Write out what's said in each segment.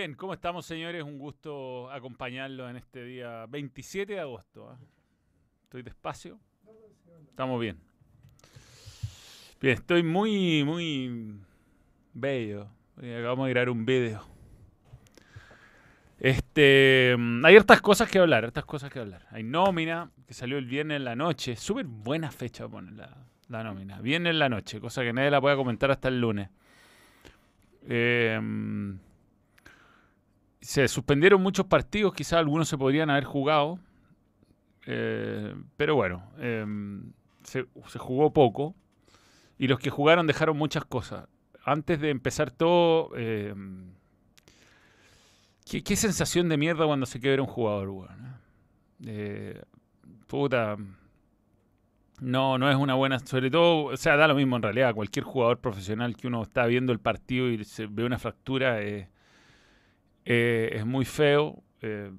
Bien, ¿cómo estamos, señores? Un gusto acompañarlos en este día 27 de agosto. ¿ah? ¿Estoy despacio? Estamos bien. Bien, estoy muy, muy bello. Acabamos de grabar un video. Este, mm, hay hartas cosas que hablar, hartas cosas que hablar. Hay nómina, que salió el viernes en la noche. Súper buena fecha poner la, la nómina. Viernes en la noche, cosa que nadie la pueda comentar hasta el lunes. Eh, mm, se suspendieron muchos partidos, quizás algunos se podrían haber jugado. eh, pero bueno, eh, se, jugó poco. Y los que jugaron dejaron muchas cosas. Antes de empezar todo, eh, ¿qué, sensación de mierda cuando se quiebra un jugador, weón. Eh, puta. No, no es una buena. Sobre todo, o sea, da lo mismo en realidad. Cualquier jugador profesional que uno está viendo el partido y se ve una fractura eh, eh, es muy feo. eh,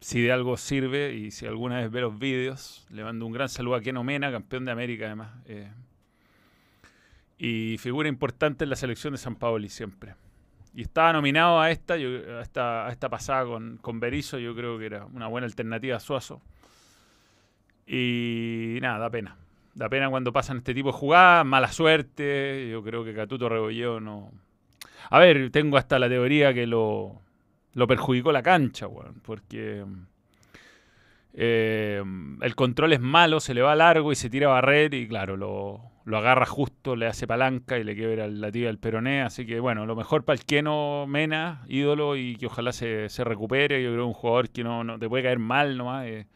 si de algo sirve y si alguna vez ve los vídeos, le mando un gran saludo a Keno Mena, campeón de América además. eh, y figura importante en la selección de San Paoli siempre. Y estaba nominado a esta, yo- a esta, a esta pasada con, con Berizzo, yo creo que era una buena alternativa a Suazo. Y nada, da pena. Da pena cuando pasan este tipo de jugadas, mala suerte. Yo creo que Catuto Rebolleo no. A ver, tengo hasta la teoría que lo, lo perjudicó la cancha, porque eh, el control es malo, se le va largo y se tira a barrer y claro, lo, lo agarra justo, le hace palanca y le quiebra la tibia del peroné. Así que bueno, lo mejor para el Keno Mena, ídolo, y que ojalá se, se recupere. Yo creo que un jugador que no, no te puede caer mal nomás. eh,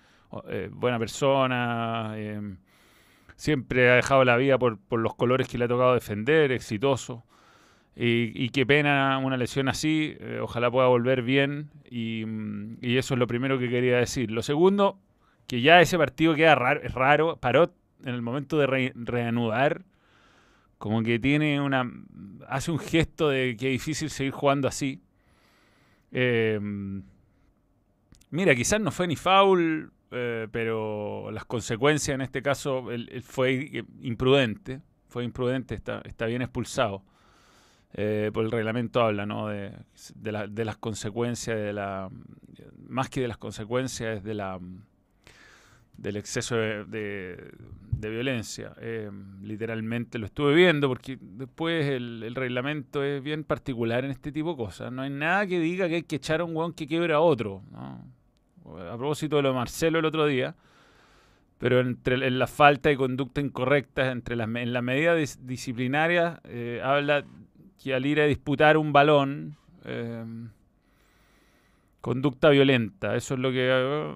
eh, buena persona. eh, siempre ha dejado la vida por, por los colores que le ha tocado defender, exitoso. Y, qué pena una lesión así, eh, ojalá pueda volver bien y, mm, y eso es lo primero que quería decir. Lo segundo, que ya ese partido queda raro, raro, paró en el momento de re- reanudar, como que tiene una, hace un gesto de que es difícil seguir jugando así. Eh, mira, quizás no fue ni foul, eh, pero las consecuencias en este caso fue imprudente, fue imprudente, está, está bien expulsado. Eh, por el reglamento habla, ¿no? De, de, de las consecuencias, de la, más que de las consecuencias, de la, del exceso de, de- violencia. Eh, literalmente lo estuve viendo porque después el, reglamento es bien particular en este tipo de cosas. No hay nada que diga que hay que echar a un hueón que quiebra a otro. ¿no? A propósito de lo de Marcelo el otro día, pero entre en la falta de conducta incorrecta, entre las, en la medida dis- disciplinaria, eh, habla que al ir a disputar un balón, eh, conducta violenta, eso es lo que... eh,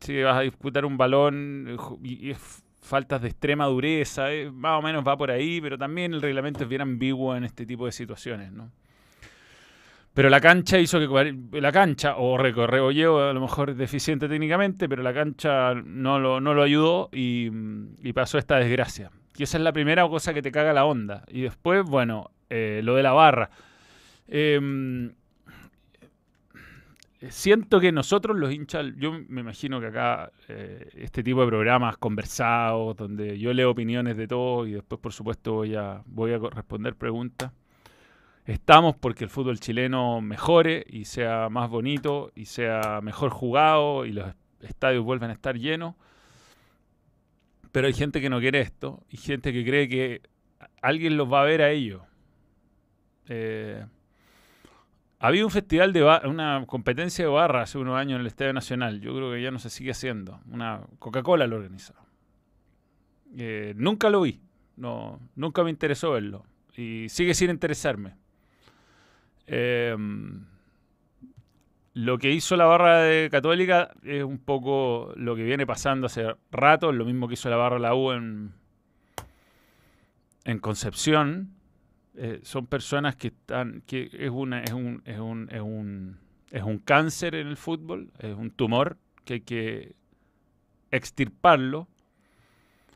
si vas a disputar un balón eh, y, faltas de extrema dureza, eh, más o menos va por ahí, pero también el reglamento es bien ambiguo en este tipo de situaciones, ¿no? Pero la cancha hizo que la cancha, o recorreo yo, a lo mejor deficiente técnicamente, pero la cancha no lo, no lo ayudó y, y pasó esta desgracia. Y esa es la primera cosa que te caga la onda. Y después, bueno, eh, lo de la barra. Em, siento que nosotros los hinchas, yo me imagino que acá eh, este tipo de programas conversados, donde yo leo opiniones de todo y después por supuesto voy a, voy a responder preguntas, estamos porque el fútbol chileno mejore y sea más bonito y sea mejor jugado y los estadios vuelvan a estar llenos. Pero hay gente que no quiere esto y gente que cree que alguien los va a ver a ellos. Eh, había un festival de una competencia de barra hace unos años en el Estadio Nacional. Yo creo que ya no se sigue haciendo. Una Coca-Cola lo organizó. Eh, nunca lo vi. No, nunca me interesó verlo. Y sigue sin interesarme. Eh, lo que hizo la barra de Católica es un poco lo que viene pasando hace rato, lo mismo que hizo la barra de la U en, en Concepción. Eh, son personas que están, que es una, es un, es un, es un, es un cáncer en el fútbol, es un tumor que hay que extirparlo.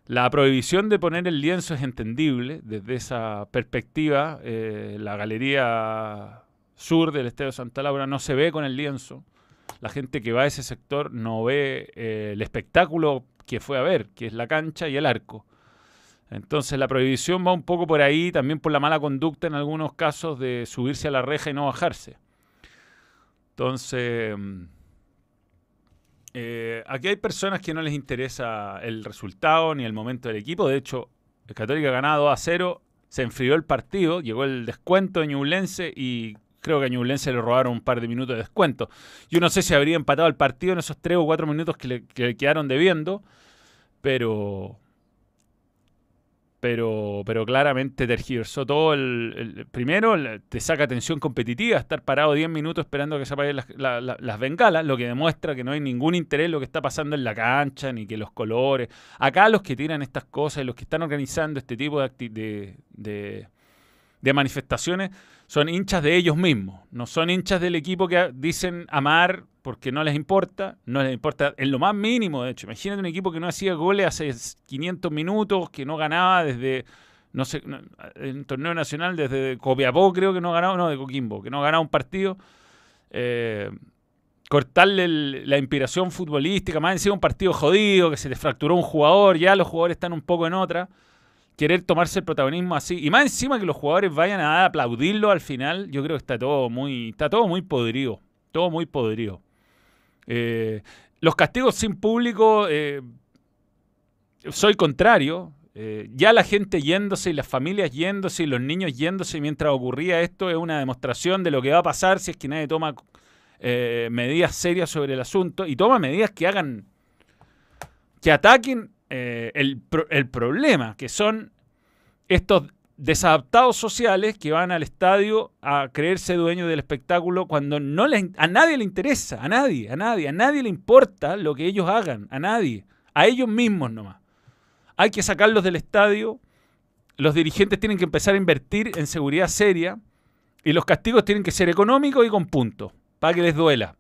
La prohibición de poner el lienzo es entendible desde esa perspectiva. eh, la galería sur del Estadio Santa Laura no se ve con el lienzo. La gente que va a ese sector no ve eh, el espectáculo que fue a ver, que es la cancha y el arco. Entonces la prohibición va un poco por ahí, también por la mala conducta en algunos casos de subirse a la reja y no bajarse. Entonces, mm, eh, aquí hay personas que no les interesa el resultado ni el momento del equipo. De hecho, el Católica ha ganado a 0, se enfrió el partido, llegó el descuento de Ñublense y creo que a Ñublense le robaron un par de minutos de descuento. Yo no sé si habría empatado el partido en esos 3 o 4 minutos que le quedaron debiendo, pero pero, pero claramente tergiversó todo. El, primero, te saca tensión competitiva, estar parado 10 minutos esperando que se apaguen las, las, bengalas, lo que demuestra que no hay ningún interés en lo que está pasando en la cancha, ni que los colores. Acá los que tiran estas cosas y los que están organizando este tipo de, de, de manifestaciones son hinchas de ellos mismos, no son hinchas del equipo que dicen amar porque no les importa, no les importa en lo más mínimo, de hecho. Imagínate un equipo que no hacía goles hace 500 minutos, que no ganaba desde, no sé, en torneo nacional, desde Copiapó creo que no ganaba, no, de Coquimbo, que no ganaba un partido. Eh, cortarle la inspiración futbolística, más encima un partido jodido, que se le fracturó un jugador, ya los jugadores están un poco en otra querer tomarse el protagonismo así. Y más encima que los jugadores vayan a aplaudirlo al final, yo creo que está todo muy, está todo muy podrido. Todo muy podrido. Eh, los castigos sin público, eh, soy contrario. Eh, ya la gente yéndose y las familias yéndose y los niños yéndose mientras ocurría esto es una demostración de lo que va a pasar si es que nadie toma medidas serias sobre el asunto y toma medidas que hagan, que ataquen el, problema, que son estos desadaptados sociales que van al estadio a creerse dueños del espectáculo cuando no les, a nadie le interesa, a nadie, a nadie, a nadie le importa lo que ellos hagan, a nadie, a ellos mismos nomás. Hay que sacarlos del estadio, los dirigentes tienen que empezar a invertir en seguridad seria y los castigos tienen que ser económicos y con puntos, para que les duela,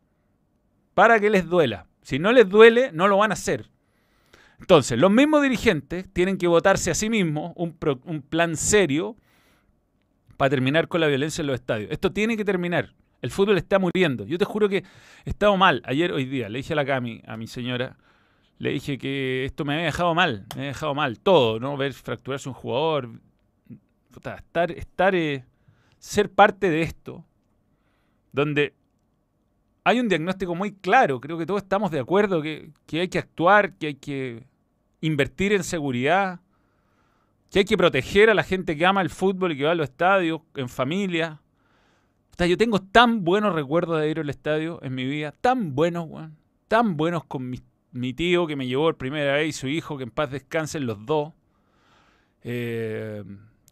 para que les duela. Si no les duele, no lo van a hacer. Entonces, los mismos dirigentes tienen que votarse a sí mismos un, plan serio para terminar con la violencia en los estadios. Esto tiene que terminar. El fútbol está muriendo. Yo te juro que he estado mal. Ayer, hoy día, le dije a la Cami, a mi señora, le dije que esto me había dejado mal, me había dejado mal todo, ¿no? Ver fracturarse un jugador, estar, estar eh, ser parte de esto, donde hay un diagnóstico muy claro, creo que todos estamos de acuerdo que, que hay que actuar, que hay que invertir en seguridad, que hay que proteger a la gente que ama el fútbol y que va a los estadios, en familia. yo tengo tan buenos recuerdos de ir al estadio en mi vida, tan buenos, tan buenos con mi, tío que me llevó por primera vez y su hijo, que en paz descansen los dos. Eh,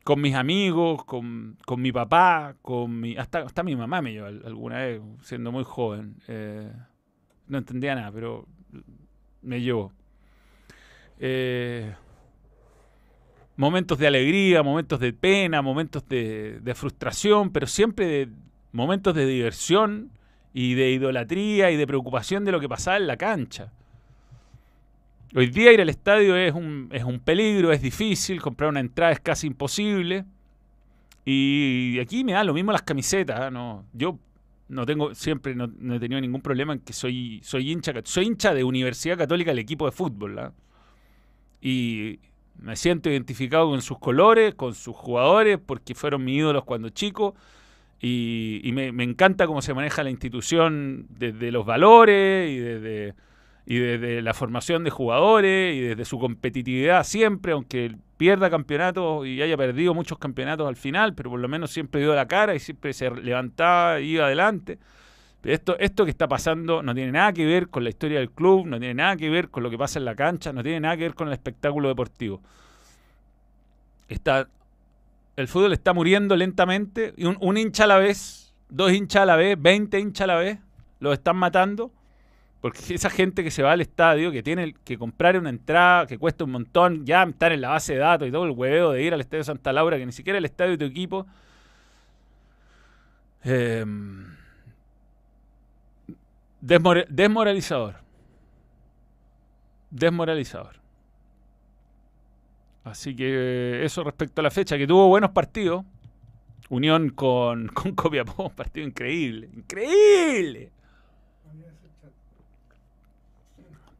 con mis amigos, con, mi papá, con mi, hasta, hasta mi mamá me llevó alguna vez, siendo muy joven. Eh, no entendía nada, pero me llevó. Eh, momentos de alegría, momentos de pena, momentos de, frustración, pero siempre momentos de diversión y de idolatría y de preocupación de lo que pasaba en la cancha. Hoy día ir al estadio es un, es un peligro, es difícil, comprar una entrada es casi imposible. Y aquí me da lo mismo las camisetas. ¿ah? No, yo no tengo, siempre no, he tenido ningún problema en que soy, soy hincha, soy hincha de Universidad Católica del equipo de fútbol. ¿ah? Y me siento identificado con sus colores, con sus jugadores, porque fueron mis ídolos cuando chico. Y, me, encanta cómo se maneja la institución desde los valores y desde, y desde la formación de jugadores y desde su competitividad siempre, aunque pierda campeonatos y haya perdido muchos campeonatos al final, pero por lo menos siempre dio la cara y siempre se levantaba y iba adelante. Esto, esto que está pasando no tiene nada que ver con la historia del club, no tiene nada que ver con lo que pasa en la cancha, no tiene nada que ver con el espectáculo deportivo. Está, el fútbol está muriendo lentamente, y un, hincha a la vez, dos hinchas a la vez, 20 hinchas a la vez, los están matando. Porque esa gente que se va al estadio, que tiene que comprar una entrada que cuesta un montón, ya estar en la base de datos y todo el huevo de ir al estadio Santa Laura, que ni siquiera el estadio de tu equipo. Eh, desmoralizador. Desmoralizador. Así que eso respecto a la fecha, que tuvo buenos partidos. Unión con, con Copiapó, un partido increíble. ¡Increíble!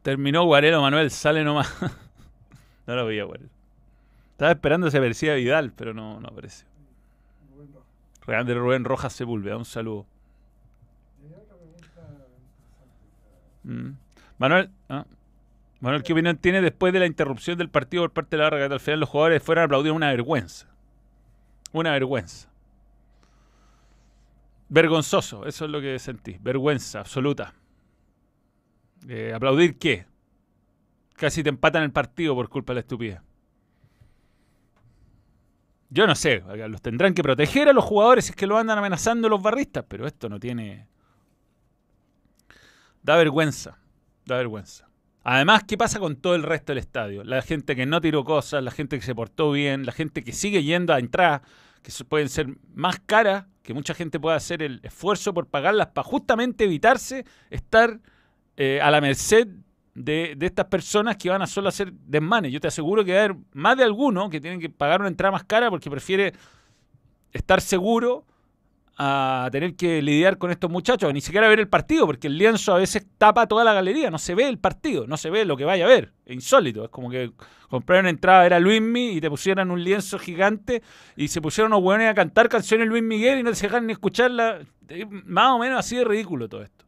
Terminó Guarelo Manuel, sale nomás. no lo veía Guarelo. Estaba esperando se aparecía Vidal, pero no, no apareció. Rubén Rojas Sepúlveda, un saludo. Mm. Manuel, ah. Manuel, ¿qué opinión tiene después de la interrupción del partido por parte de la que al final los jugadores fueron a aplaudir una vergüenza? Una vergüenza. Vergonzoso, eso es lo que sentí. Vergüenza absoluta. Eh, ¿Aplaudir qué? Casi te empatan el partido por culpa de la estupidez. Yo no sé, los tendrán que proteger a los jugadores si es que lo andan amenazando los barristas, pero esto no tiene... Da vergüenza, da vergüenza. Además, ¿qué pasa con todo el resto del estadio? La gente que no tiró cosas, la gente que se portó bien, la gente que sigue yendo a entrar, que pueden ser más caras, que mucha gente pueda hacer el esfuerzo por pagarlas para justamente evitarse estar eh, a la merced de, estas personas que van a solo hacer desmanes. Yo te aseguro que va a haber más de alguno que tienen que pagar una entrada más cara porque prefiere estar seguro a tener que lidiar con estos muchachos, ni siquiera ver el partido, porque el lienzo a veces tapa toda la galería, no se ve el partido, no se ve lo que vaya a ver, es insólito, es como que compraron entrada, era Luismi y te pusieran un lienzo gigante y se pusieron unos hueones a cantar canciones Luis Miguel y no se dejan ni escucharla, más o menos así de ridículo todo esto.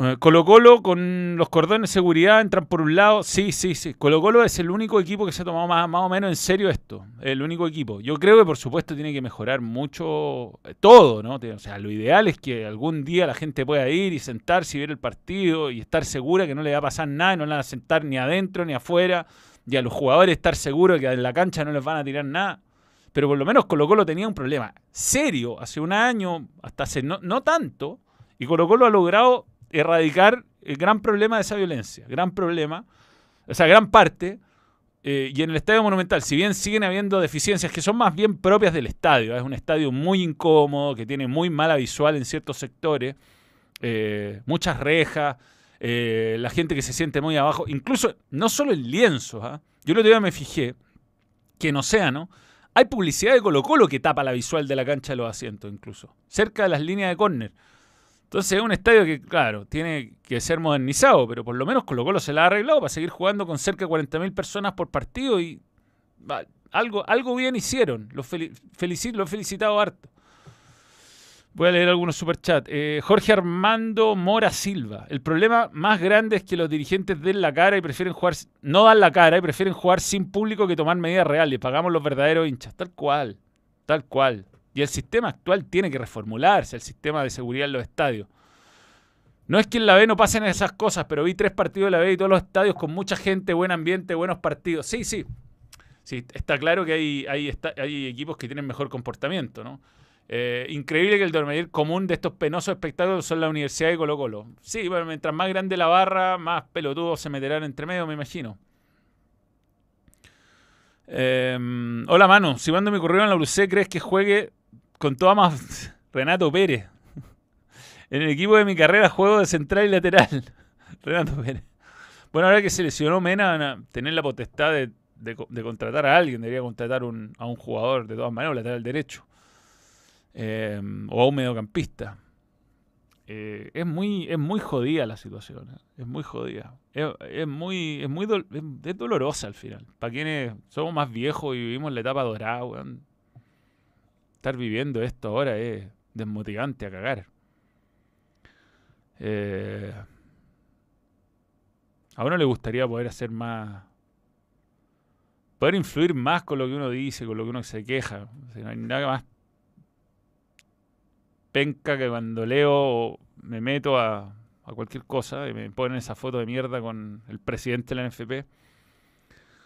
Eh, Colo Colo con los cordones de seguridad entran por un lado. Sí, sí, sí. Colo Colo es el único equipo que se ha tomado más, más o menos en serio esto. El único equipo. Yo creo que por supuesto tiene que mejorar mucho eh, todo, ¿no? O sea, lo ideal es que algún día la gente pueda ir y sentarse y ver el partido y estar segura que no le va a pasar nada y no le van a sentar ni adentro ni afuera. Y a los jugadores estar seguros que en la cancha no les van a tirar nada. Pero por lo menos Colo Colo tenía un problema serio hace un año, hasta hace no, no tanto. Y Colo Colo ha logrado erradicar el gran problema de esa violencia, gran problema, o sea, gran parte, eh, y en el Estadio Monumental, si bien siguen habiendo deficiencias que son más bien propias del estadio, es un estadio muy incómodo, que tiene muy mala visual en ciertos sectores, eh, muchas rejas, eh, la gente que se siente muy abajo, incluso no solo el lienzo, ¿ah? yo el otro día me fijé que en Océano hay publicidad de Colo Colo que tapa la visual de la cancha de los asientos incluso, cerca de las líneas de córner. Entonces es un estadio que, claro, tiene que ser modernizado, pero por lo menos Colo Colo se la ha arreglado para seguir jugando con cerca de 40.000 personas por partido y algo, algo bien hicieron. Los felicito, lo he felicitado harto. Voy a leer algunos superchats. Eh, Jorge Armando Mora Silva. El problema más grande es que los dirigentes den la cara y prefieren jugar, no dan la cara y prefieren jugar sin público que tomar medidas reales. Pagamos los verdaderos hinchas. Tal cual. Tal cual. Y el sistema actual tiene que reformularse, el sistema de seguridad en los estadios. No es que en la B no pasen esas cosas, pero vi tres partidos de la B y todos los estadios con mucha gente, buen ambiente, buenos partidos. Sí, sí. Sí, está claro que hay, hay, equipos que tienen mejor comportamiento, ¿no? Eh, increíble que el dormir común de estos penosos espectáculos son la Universidad de Colo Colo. Sí, bueno, mientras más grande la barra, más pelotudos se meterán entre medio, me imagino. Em, hola, mano. Si mando mi correo en la UC, ¿crees que juegue con toda más Renato Pérez. En el equipo de mi carrera juego de central y lateral. Renato Pérez. Bueno, ahora que se lesionó Mena, van a tener la potestad de, contratar a alguien. Debería contratar a un jugador de todas maneras, lateral derecho. Eh, o a un mediocampista. Eh, es muy es muy jodida la situación. ¿eh? Es muy jodida. Es, muy es muy es dolorosa al final. Para quienes somos más viejos y vivimos la etapa dorada, weón estar viviendo esto ahora es desmotivante a cagar. Eh, a uno le gustaría poder hacer más. Poder influir más con lo que uno dice, con lo que uno se queja. no hay nada más penca que cuando leo me meto a, a cualquier cosa y me ponen esa foto de mierda con el presidente de la NFP,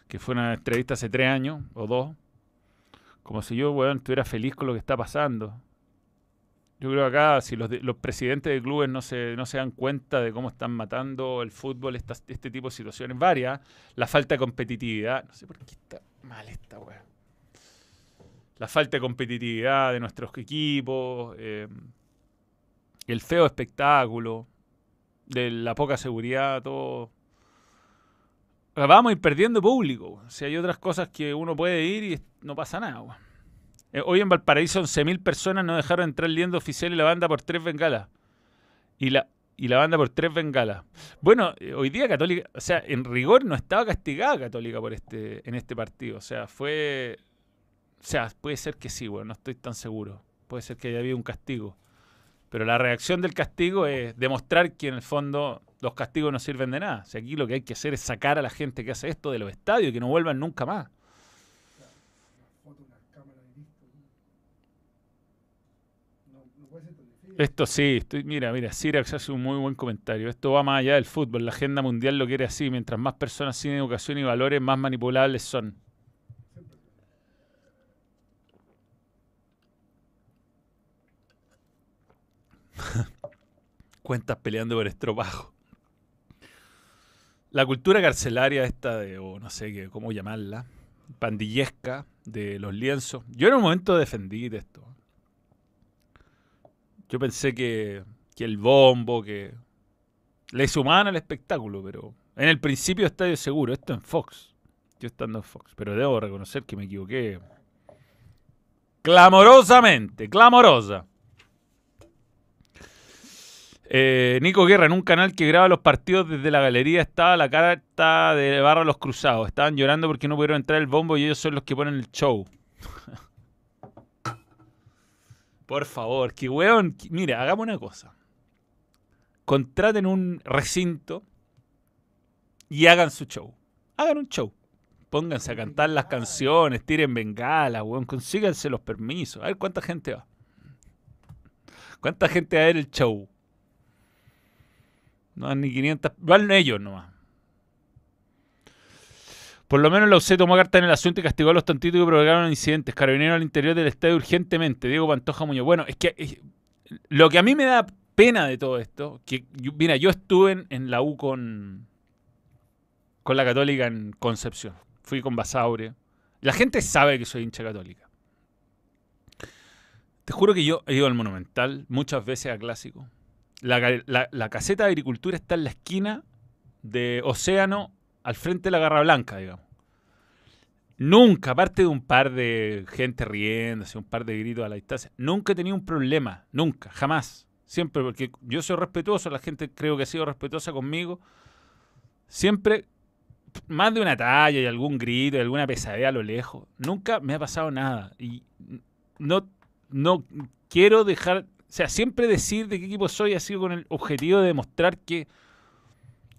que fue una entrevista hace tres años o dos, como si yo, weón, estuviera feliz con lo que está pasando. Yo creo que acá, si los, presidentes de clubes no se, no se dan cuenta de cómo están matando el fútbol, este tipo de situaciones varias, la falta de competitividad, no sé por qué está mal esta weón. La falta de competitividad de nuestros equipos, eh, el feo espectáculo, de la poca seguridad, todo vamos a ir perdiendo público. Si hay otras cosas que uno puede ir y no pasa nada. Eh, hoy en Valparaíso 11.000 personas no dejaron entrar el liendo oficial y la banda por tres bengalas. Y la, y la banda por tres bengalas. Bueno, eh, hoy día Católica, o sea, en rigor no estaba castigada Católica por este, en este partido. O sea, fue... O sea, puede ser que sí, bueno, no estoy tan seguro. Puede ser que haya habido un castigo. Pero la reacción del castigo es demostrar que en el fondo los castigos no sirven de nada. Sea, aquí lo que hay que hacer es sacar a la gente que hace esto de los estadios y que no vuelvan nunca más. Esto sí, estoy, mira, mira, Sirax hace un muy buen comentario. Esto va más allá del fútbol. La agenda mundial lo quiere así. Mientras más personas sin educación y valores, más manipulables son. Cuentas peleando por estropajo. La cultura carcelaria esta de, o no sé qué, cómo llamarla, pandillesca de los lienzos. Yo en un momento defendí de esto. Yo pensé que, que el bombo, que le sumaban al espectáculo, pero en el principio estadio seguro, esto en Fox. Yo estando en Fox, pero debo reconocer que me equivoqué. Clamorosamente, clamorosa. Eh, Nico Guerra, en un canal que graba los partidos desde la galería, estaba la carta de Barra Los Cruzados. Estaban llorando porque no pudieron entrar el bombo y ellos son los que ponen el show. Por favor, que weón. Mira, hagamos una cosa. Contraten un recinto y hagan su show. Hagan un show. Pónganse a cantar las canciones, tiren bengala, weón. Consíganse los permisos. A ver cuánta gente va. ¿Cuánta gente va a ver el show? No van ni 500. Van ellos nomás. Por lo menos la UC tomó carta en el asunto y castigó a los tontitos que provocaron incidentes. Carabinero al interior del estadio urgentemente. Diego Pantoja Muñoz. Bueno, es que lo que a mí me da pena de todo esto, que mira, yo estuve en, la U con, con la Católica en Concepción. Fui con Basaure. La gente sabe que soy hincha católica. Te juro que yo he ido al Monumental muchas veces a Clásico. La, caseta de agricultura está en la esquina de Océano, al frente de la Garra Blanca, digamos. Nunca, aparte de un par de gente riéndose, un par de gritos a la distancia, nunca he tenido un problema, nunca, jamás. Siempre, porque yo soy respetuoso, la gente creo que ha sido respetuosa conmigo. Siempre, más de una talla y algún grito y alguna pesadilla a lo lejos. Nunca me ha pasado nada. Y no, no quiero dejar o sea, siempre decir de qué equipo soy ha sido con el objetivo de demostrar que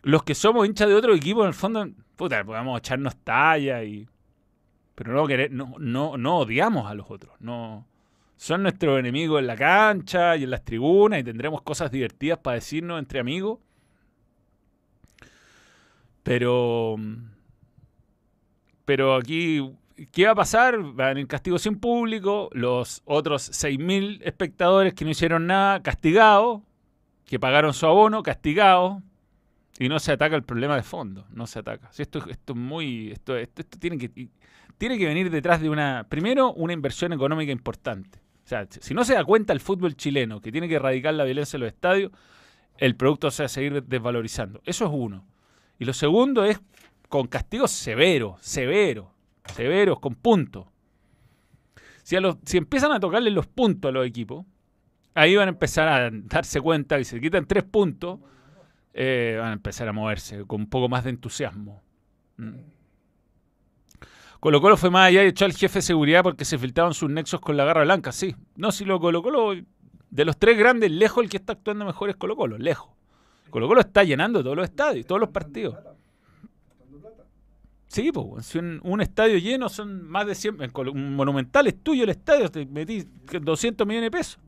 los que somos hinchas de otro equipo, en el fondo, puta, podemos echarnos talla y. Pero no, querer, no, no, no odiamos a los otros. No, son nuestros enemigos en la cancha y en las tribunas y tendremos cosas divertidas para decirnos entre amigos. Pero. Pero aquí ¿Qué va a pasar? Van en castigo sin público, los otros 6.000 espectadores que no hicieron nada, castigados, que pagaron su abono, castigados, y no se ataca el problema de fondo, no se ataca. esto, esto es muy, esto, esto, tiene, que, tiene que venir detrás de una, primero, una inversión económica importante. O sea, si no se da cuenta el fútbol chileno que tiene que erradicar la violencia en los estadios, el producto se va a seguir desvalorizando. Eso es uno. Y lo segundo es con castigos severos, severos severos, con puntos. Si, si empiezan a tocarle los puntos a los equipos, ahí van a empezar a darse cuenta que se quitan tres puntos, eh, van a empezar a moverse con un poco más de entusiasmo. Mm. Colo Colo fue más allá y echó al jefe de seguridad porque se filtraban sus nexos con la garra blanca, sí. No, si lo Colo Colo, de los tres grandes, lejos el que está actuando mejor es Colo Colo, lejos. Colo Colo está llenando todos los estadios, todos los partidos. Sí, pues, un, estadio lleno son más de 100. Un monumental es tuyo el estadio, te metí 200 millones de pesos.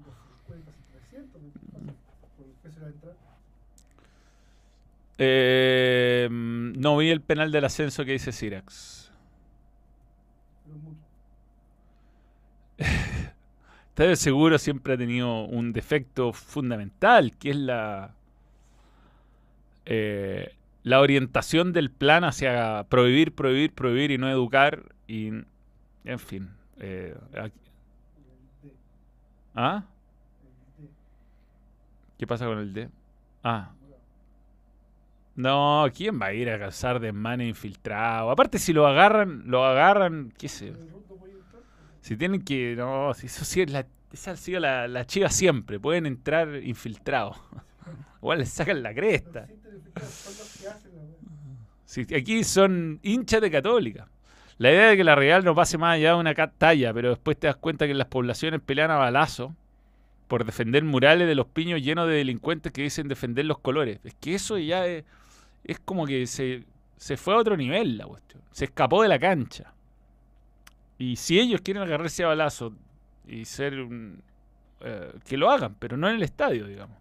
Eh, no vi el penal del ascenso que dice Sirax. Estadio Seguro siempre ha tenido un defecto fundamental, que es la. Eh, la orientación del plan hacia prohibir, prohibir, prohibir y no educar y en fin. Eh, ¿Ah? ¿Qué pasa con el D? Ah. No, ¿quién va a ir a cazar desmanes infiltrado? Aparte, si lo agarran, lo agarran, qué sé. Si tienen que. No, si eso sí es la. Esa ha sido la, la chiva siempre. Pueden entrar infiltrados. Igual les sacan la cresta aquí son hinchas de católica. La idea de que la Real no pase más allá de una talla, pero después te das cuenta que las poblaciones pelean a balazo por defender murales de los piños llenos de delincuentes que dicen defender los colores. Es que eso ya es, es como que se, se fue a otro nivel la cuestión. Se escapó de la cancha. Y si ellos quieren agarrarse a balazo y ser un, eh, que lo hagan, pero no en el estadio, digamos.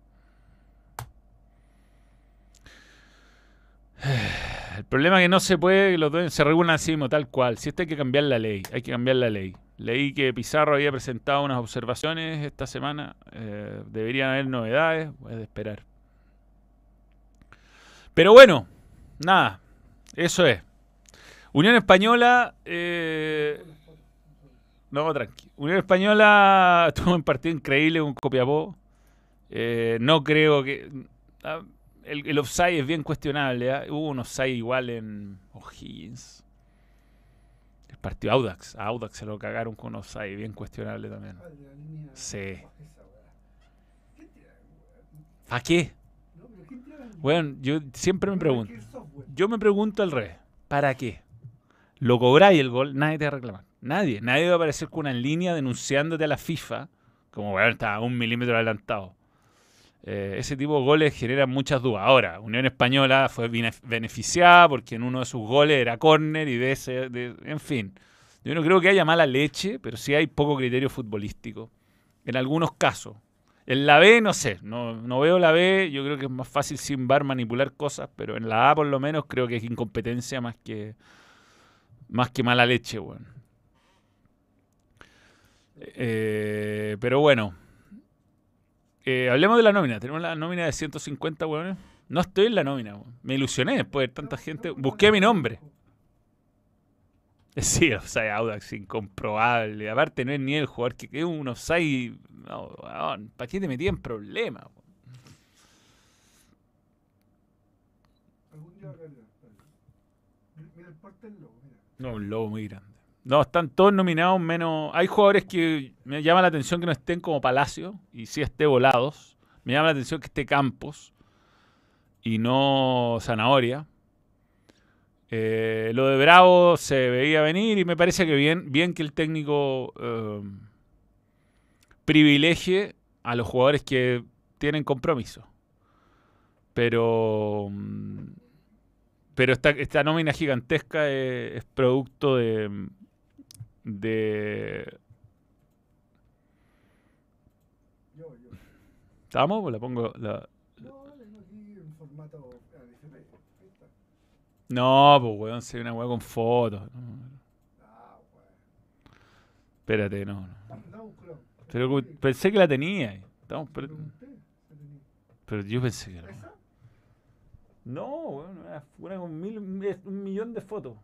El problema es que no se puede los dos se regulan así mismo, tal cual. Si esto hay que cambiar la ley, hay que cambiar la ley. Leí que Pizarro había presentado unas observaciones esta semana. Eh, deberían haber novedades, a esperar. Pero bueno, nada, eso es. Unión Española. Eh, no, tranqui. Unión Española tuvo un partido increíble con Copiapó. Eh, no creo que. Ah, el, el, offside es bien cuestionable. ¿eh? Hubo un offside igual en O'Higgins. El partido Audax. A Audax se lo cagaron con un offside bien cuestionable también. Sí. ¿A qué? Bueno, yo siempre me pregunto. Yo me pregunto al revés. ¿Para qué? Lo cobráis el gol, nadie te va a reclamar. Nadie. Nadie va a aparecer con una línea denunciándote a la FIFA como, bueno, está un milímetro adelantado. Eh, ese tipo de goles generan muchas dudas. Ahora, Unión Española fue beneficiada porque en uno de sus goles era córner y de ese, en fin. Yo no creo que haya mala leche, pero sí hay poco criterio futbolístico. En algunos casos. En la B, no sé, no, no veo la B, yo creo que es más fácil sin bar manipular cosas, pero en la A por lo menos creo que es incompetencia más que, más que mala leche, bueno. Eh, pero bueno, eh, hablemos de la nómina. Tenemos la nómina de 150, weón. No estoy en la nómina, weón. Me ilusioné después de tanta gente. Busqué mi nombre. Sí, o sea, Audax incomprobable. Aparte, no es ni el jugador que quedó un offside. No, ¿Para qué te metí en problemas? No, un lobo muy grande. No, están todos nominados menos. Hay jugadores que me llama la atención que no estén como Palacio y sí esté Volados. Me llama la atención que esté Campos y no Zanahoria. Eh, lo de Bravo se veía venir y me parece que bien, bien que el técnico eh, privilegie a los jugadores que tienen compromiso. Pero. Pero esta, esta nómina gigantesca es producto de, de... ¿Estamos? Pues la pongo... La... No, pues weón, se una weá con fotos. Espérate, no. no. Pero pensé que la tenía. Estamos pero, pero yo pensé que era. No, weón, una con mil, un millón de fotos.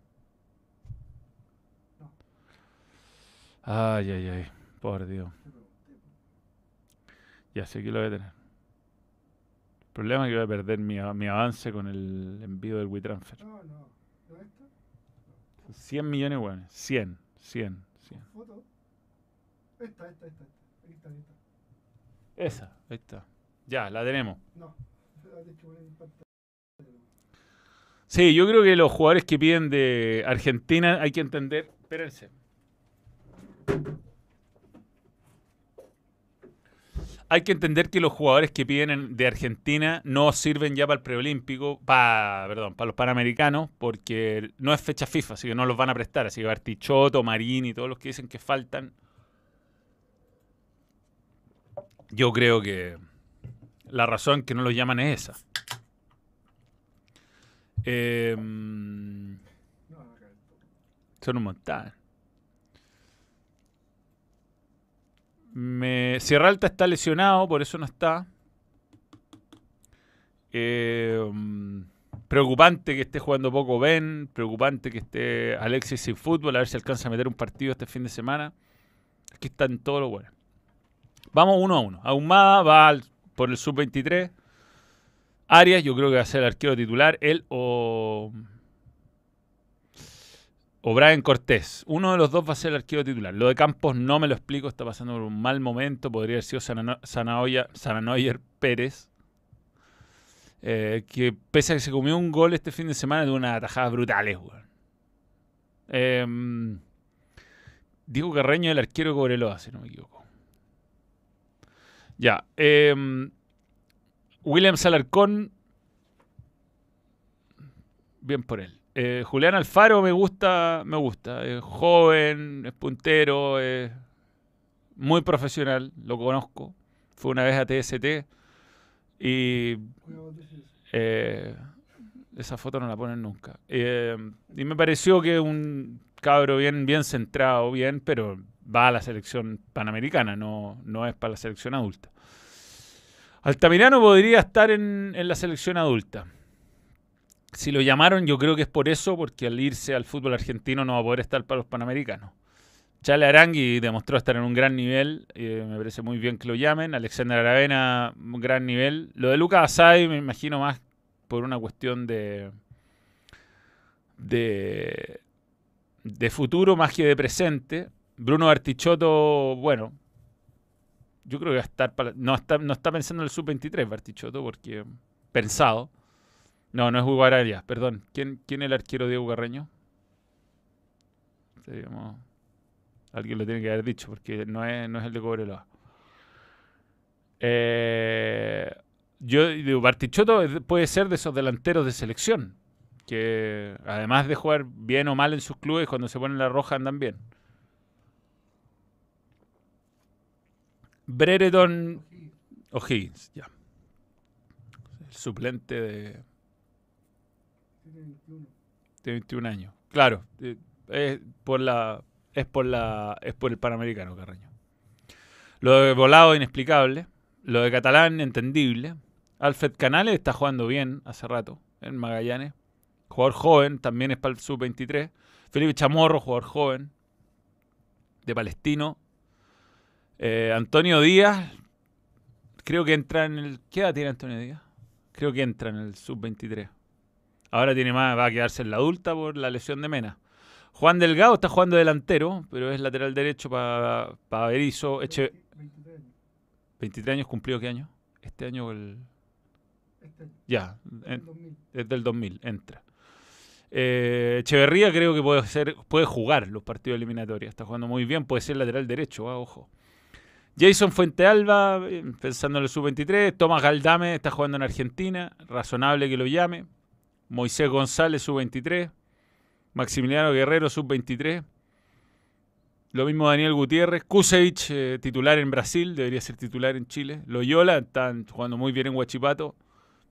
Ay, ay, ay. Por Dios. Ya sé que lo voy a tener. El problema es que voy a perder mi, mi avance con el envío del WeTransfer. No, no. ¿No esto? 100 millones, bueno. 100, 100, 100. ¿Foto? Esta, esta, esta. Ahí está, ahí está. Esa, ahí está. Ya, la tenemos. No. Sí, yo creo que los jugadores que piden de Argentina hay que entender. Espérense. Hay que entender que los jugadores que piden de Argentina no sirven ya para el preolímpico, para, perdón, para los panamericanos, porque no es fecha FIFA, así que no los van a prestar. Así que Bartichotto, Marín y todos los que dicen que faltan. Yo creo que la razón que no los llaman es esa. Em, son un montón. Me, Sierra Alta está lesionado, por eso no está. Eh, preocupante que esté jugando poco Ben. Preocupante que esté Alexis sin fútbol. A ver si alcanza a meter un partido este fin de semana. Aquí están todos los buenos. Vamos uno a uno. Ahumada va por el sub-23. Arias, yo creo que va a ser el arquero titular. Él o o Cortés. Uno de los dos va a ser el arquero titular. Lo de Campos no me lo explico, está pasando por un mal momento. Podría haber sido Sananoyer Pérez. Eh, que pese a que se comió un gol este fin de semana de unas atajadas brutales, em, Diego Carreño, el arquero de Cobreloa, si no me equivoco. Ya. em, William Salarcón. Bien por él. Eh, Julián Alfaro me gusta, me gusta. Es joven, es puntero, es muy profesional, lo conozco. Fue una vez a TST y eh, esa foto no la ponen nunca. Eh, y me pareció que un cabro bien, bien centrado, bien, pero va a la selección panamericana, no, no es para la selección adulta. Altamirano podría estar en, en la selección adulta. Si lo llamaron, yo creo que es por eso, porque al irse al fútbol argentino no va a poder estar para los panamericanos. Chale Arangui demostró estar en un gran nivel, eh, me parece muy bien que lo llamen. Alexander Aravena, un gran nivel. Lo de Lucas Asai me imagino más por una cuestión de, de, de futuro más que de presente. Bruno Artichoto, bueno, yo creo que va a estar, para- no, está, no está pensando en el sub-23 Bartichotto, porque pensado. No, no es Hugo Araya, perdón. ¿Quién, ¿Quién es el arquero Diego Carreño? Alguien lo tiene que haber dicho, porque no es, no es el de Cobreloa. Eh, yo digo, Bartichotto puede ser de esos delanteros de selección, que además de jugar bien o mal en sus clubes, cuando se ponen la roja andan bien. Brereton O'Higgins, ya. El suplente de, de 21 años. Claro, eh, es por la es por la es por el Panamericano, Carreño. Lo de Volado inexplicable, lo de Catalán entendible. Alfred Canales está jugando bien hace rato en Magallanes. Jugador joven, también es para el sub-23. Felipe Chamorro, jugador joven de Palestino. Eh, Antonio Díaz, creo que entra en el. ¿Qué edad tiene Antonio Díaz? Creo que entra en el sub-23. Ahora tiene más, va a quedarse en la adulta por la lesión de Mena. Juan Delgado está jugando delantero, pero es lateral derecho para pa Berizzo. Eche, 23 años cumplido, ¿qué año? Este año el. Ya, en- es del 2000, entra. Eh, Echeverría creo que puede ser puede jugar los partidos eliminatorios. Está jugando muy bien, puede ser lateral derecho, ah, ojo. Jason Fuentealba, eh, pensando en el sub-23. Tomás Galdame está jugando en Argentina, razonable que lo llame. Moisés González, sub-23. Maximiliano Guerrero, sub-23. Lo mismo Daniel Gutiérrez. Kusevich, eh, titular en Brasil, debería ser titular en Chile. Loyola, están jugando muy bien en Huachipato.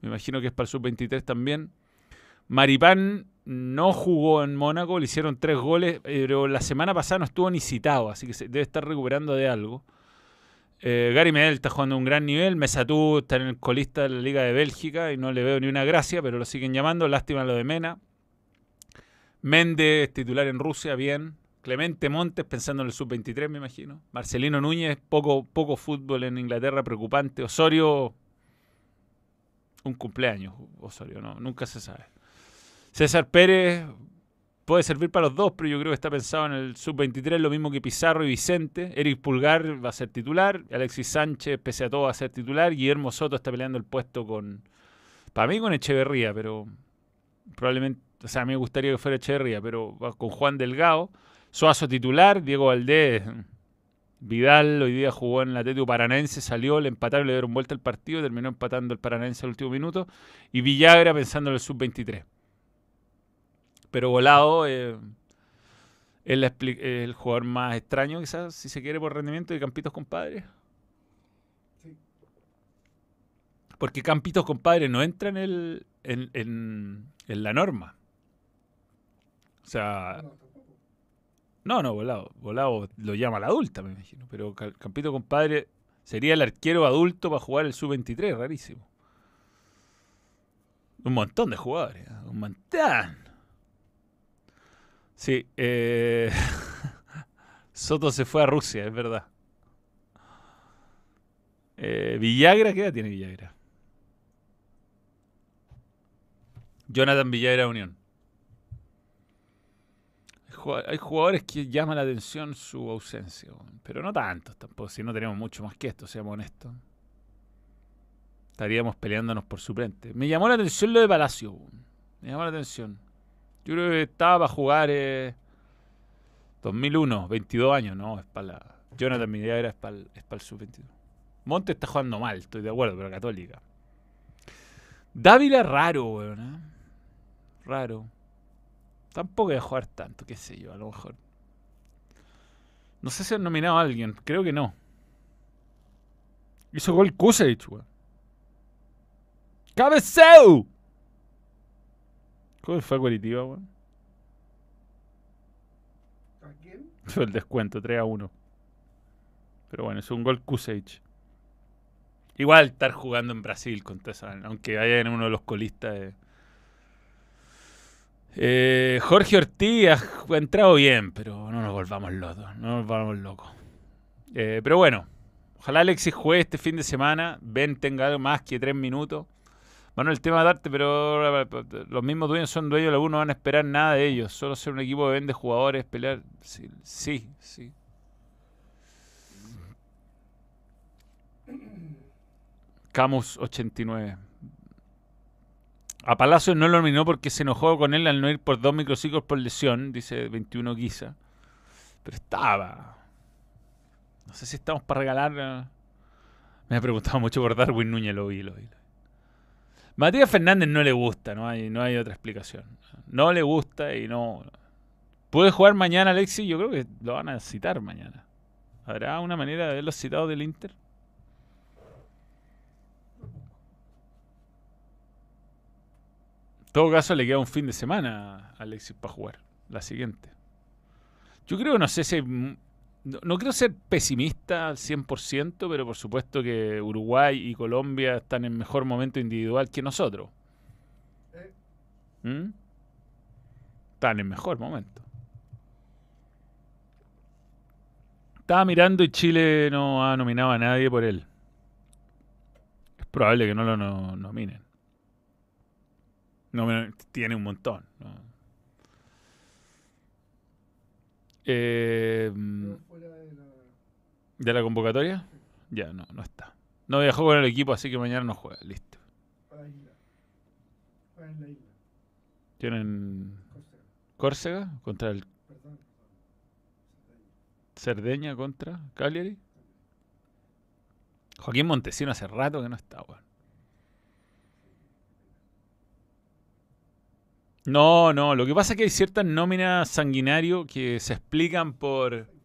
Me imagino que es para el sub-23 también. Maripán no jugó en Mónaco, le hicieron tres goles, pero la semana pasada no estuvo ni citado, así que se debe estar recuperando de algo. Eh, Gary Medel está jugando un gran nivel. Mesatú está en el colista de la Liga de Bélgica y no le veo ni una gracia, pero lo siguen llamando. Lástima lo de Mena. Méndez, titular en Rusia, bien. Clemente Montes, pensando en el sub-23, me imagino. Marcelino Núñez, poco, poco fútbol en Inglaterra, preocupante. Osorio, un cumpleaños, Osorio, no, nunca se sabe. César Pérez puede servir para los dos, pero yo creo que está pensado en el sub-23, lo mismo que Pizarro y Vicente. Eric Pulgar va a ser titular. Alexis Sánchez, pese a todo, va a ser titular. Guillermo Soto está peleando el puesto con. Para mí, con Echeverría, pero probablemente. O sea, a mí me gustaría que fuera Echeverría, pero va con Juan Delgado. Suazo titular, Diego Valdés. Vidal hoy día jugó en la Tetu Paranaense, salió, le empataron, le dieron vuelta al partido, terminó empatando el Paranaense al último minuto. Y Villagra pensando en el sub-23. Pero volado eh, es la expli- el jugador más extraño, quizás, si se quiere, por rendimiento de Campitos Compadres. Porque Campitos Compadres no entra en, el, en, en, en la norma. O sea, no, no, volado. Volado lo llama la adulta, me imagino. Pero Campito Compadre sería el arquero adulto para jugar el sub-23, rarísimo. Un montón de jugadores, ¿eh? un montón. Sí, eh... Soto se fue a Rusia, es verdad. Eh, Villagra, ¿qué edad tiene Villagra? Jonathan Villagra Unión. Hay jugad- Hay jugadores que llaman la atención su ausencia, pero no tantos tampoco, si no tenemos mucho más que esto, seamos honestos. Estaríamos peleándonos por suplente. Me llamó la atención lo de Palacio, me llamó la atención. Yo creo que estaba para jugar eh, 2001, 22 años, no, es para la... Jonathan Villagra es para el, para el sub-22. Monte está jugando mal, estoy de acuerdo, pero Católica. Dávila raro, weón. ¿eh? Raro. Tampoco voy a jugar tanto, qué sé yo, a lo mejor. No sé si han nominado a alguien, creo que no. Hizo gol Kusevich, weón. ¡Cabeceu! ¿Cómo fue a Curitiba, weón? ¿A quién? Fue el descuento, 3 a 1. Pero bueno, es un gol Kusevich. Igual estar jugando en Brasil contra esa, aunque vaya en uno de los colistas. de- Eh, Jorge Ortiz ha entrado bien, pero no nos volvamos locos. No nos volvamos locos. Eh, pero bueno, ojalá Alexis juegue este fin de semana. Ben tenga algo más que tres minutos. Bueno, el tema de arte, pero los mismos dueños son dueños U, no van a esperar nada de ellos. Solo ser un equipo que vende jugadores, pelear. Sí, sí. sí. Camus 89. A Palacio no lo nominó porque se enojó con él al no ir por dos microciclos por lesión, dice 21 Guisa. Pero estaba. No sé si estamos para regalar. Me ha preguntado mucho por Darwin Núñez, lo vi, lo vi. lo vi. Matías Fernández no le gusta, no hay, no hay otra explicación. No le gusta y no. ¿Puede jugar mañana Alexis? Yo creo que lo van a citar mañana. ¿Habrá una manera de verlo citado del Inter? En todo caso, le queda un fin de semana a Alexis para jugar. La siguiente. Yo creo, no sé si. No, no quiero ser pesimista al 100%, pero por supuesto que Uruguay y Colombia están en mejor momento individual que nosotros. ¿Mm? Están en mejor momento. Estaba mirando y Chile no ha nominado a nadie por él. Es probable que no lo no- nominen. No, tiene un montón. ¿no? Eh, pero fuera de la. ¿De la convocatoria? Ya, no, no está. No viajó con el equipo, así que mañana no juega. Listo. Para isla. Para en la isla. Tienen Córcega. Córcega contra el perdón. Cerdeña contra Cagliari. Joaquín Montesino hace rato que no está, weón. No, no, lo que pasa es que hay ciertas nóminas sanguinario que se explican por...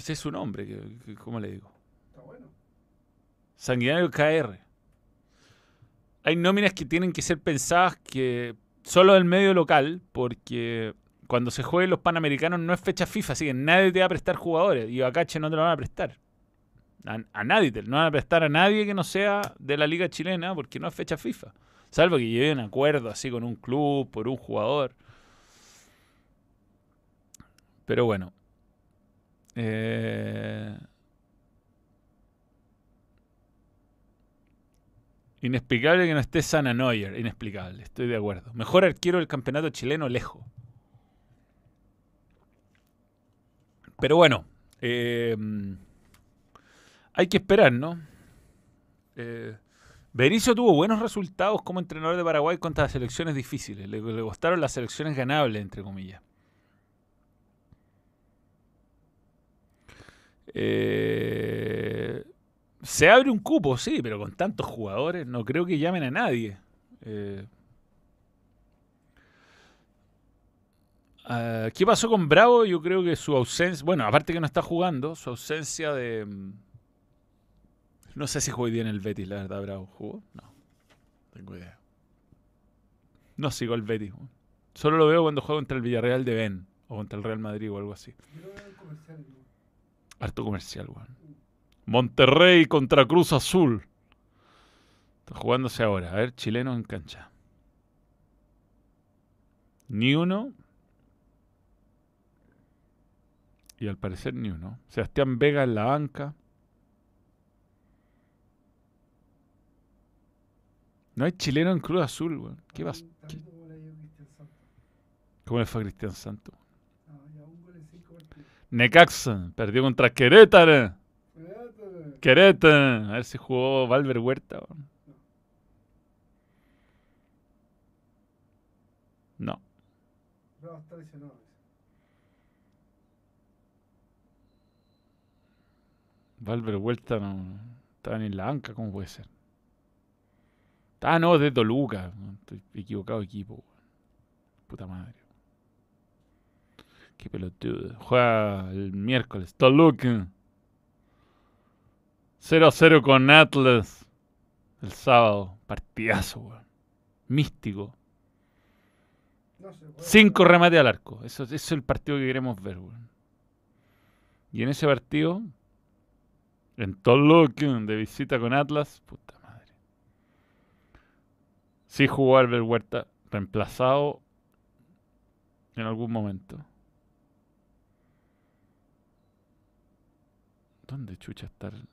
Ese es su nombre, ¿cómo le digo? Está bueno. Sanguinario KR. Hay nóminas que tienen que ser pensadas que solo del medio local, porque cuando se jueguen los Panamericanos no es fecha FIFA, así que nadie te va a prestar jugadores y Bacache no te lo van a prestar. A, a nadie, te, no van a prestar a nadie que no sea de la Liga Chilena porque no es fecha FIFA. Salvo que lleven un acuerdo así con un club, por un jugador. Pero bueno. Eh, Inexplicable que no esté Sana Neuer. Inexplicable, estoy de acuerdo. Mejor arquero del campeonato chileno lejos. Pero bueno, eh, hay que esperar, ¿no? Eh, tuvo buenos resultados como entrenador de Paraguay contra las selecciones difíciles. Le, le costaron las selecciones ganables, entre comillas. Eh, se abre un cupo, sí, pero con tantos jugadores no creo que llamen a nadie. Eh, ah, ¿Qué pasó con Bravo? Yo creo que su ausencia, bueno, aparte que no está jugando, su ausencia de... mm, No sé si jugó hoy día en el Betis, la verdad, Bravo. ¿Jugó? No, tengo idea. No sigo el Betis. Solo lo veo cuando juega contra el Villarreal de Ben o contra el Real Madrid o algo así lo veo en comerciales, ¿no? Harto comercial, weón. Monterrey contra Cruz Azul. Está jugándose ahora. A ver, chileno en cancha. Ni uno. Y al parecer ni uno. Sebastián Vega en la banca. No hay chileno en Cruz Azul, weón. ¿Qué pasa? ¿Cómo le fue a Cristian Santos? Ah, ya un gol en cinco partidos. Necaxa perdió contra Querétaro. Querétaro. A ver si jugó Valver Huerta. No. Valver Vuelta no. Estaban en la banca, ¿cómo puede ser? Ah, no, de Toluca. Estoy equivocado de equipo. Puta madre. Qué pelotudo. Juega el miércoles. Toluca. 0 a 0 con Atlas. El sábado. Partidazo, weón. Místico. No. Cinco remates al arco. Eso, eso es el partido que queremos ver, weón. Y en ese partido, en Toluca, de visita con Atlas, puta madre. Sí jugó Albert Huerta, reemplazado en algún momento. ¿Dónde chucha está el-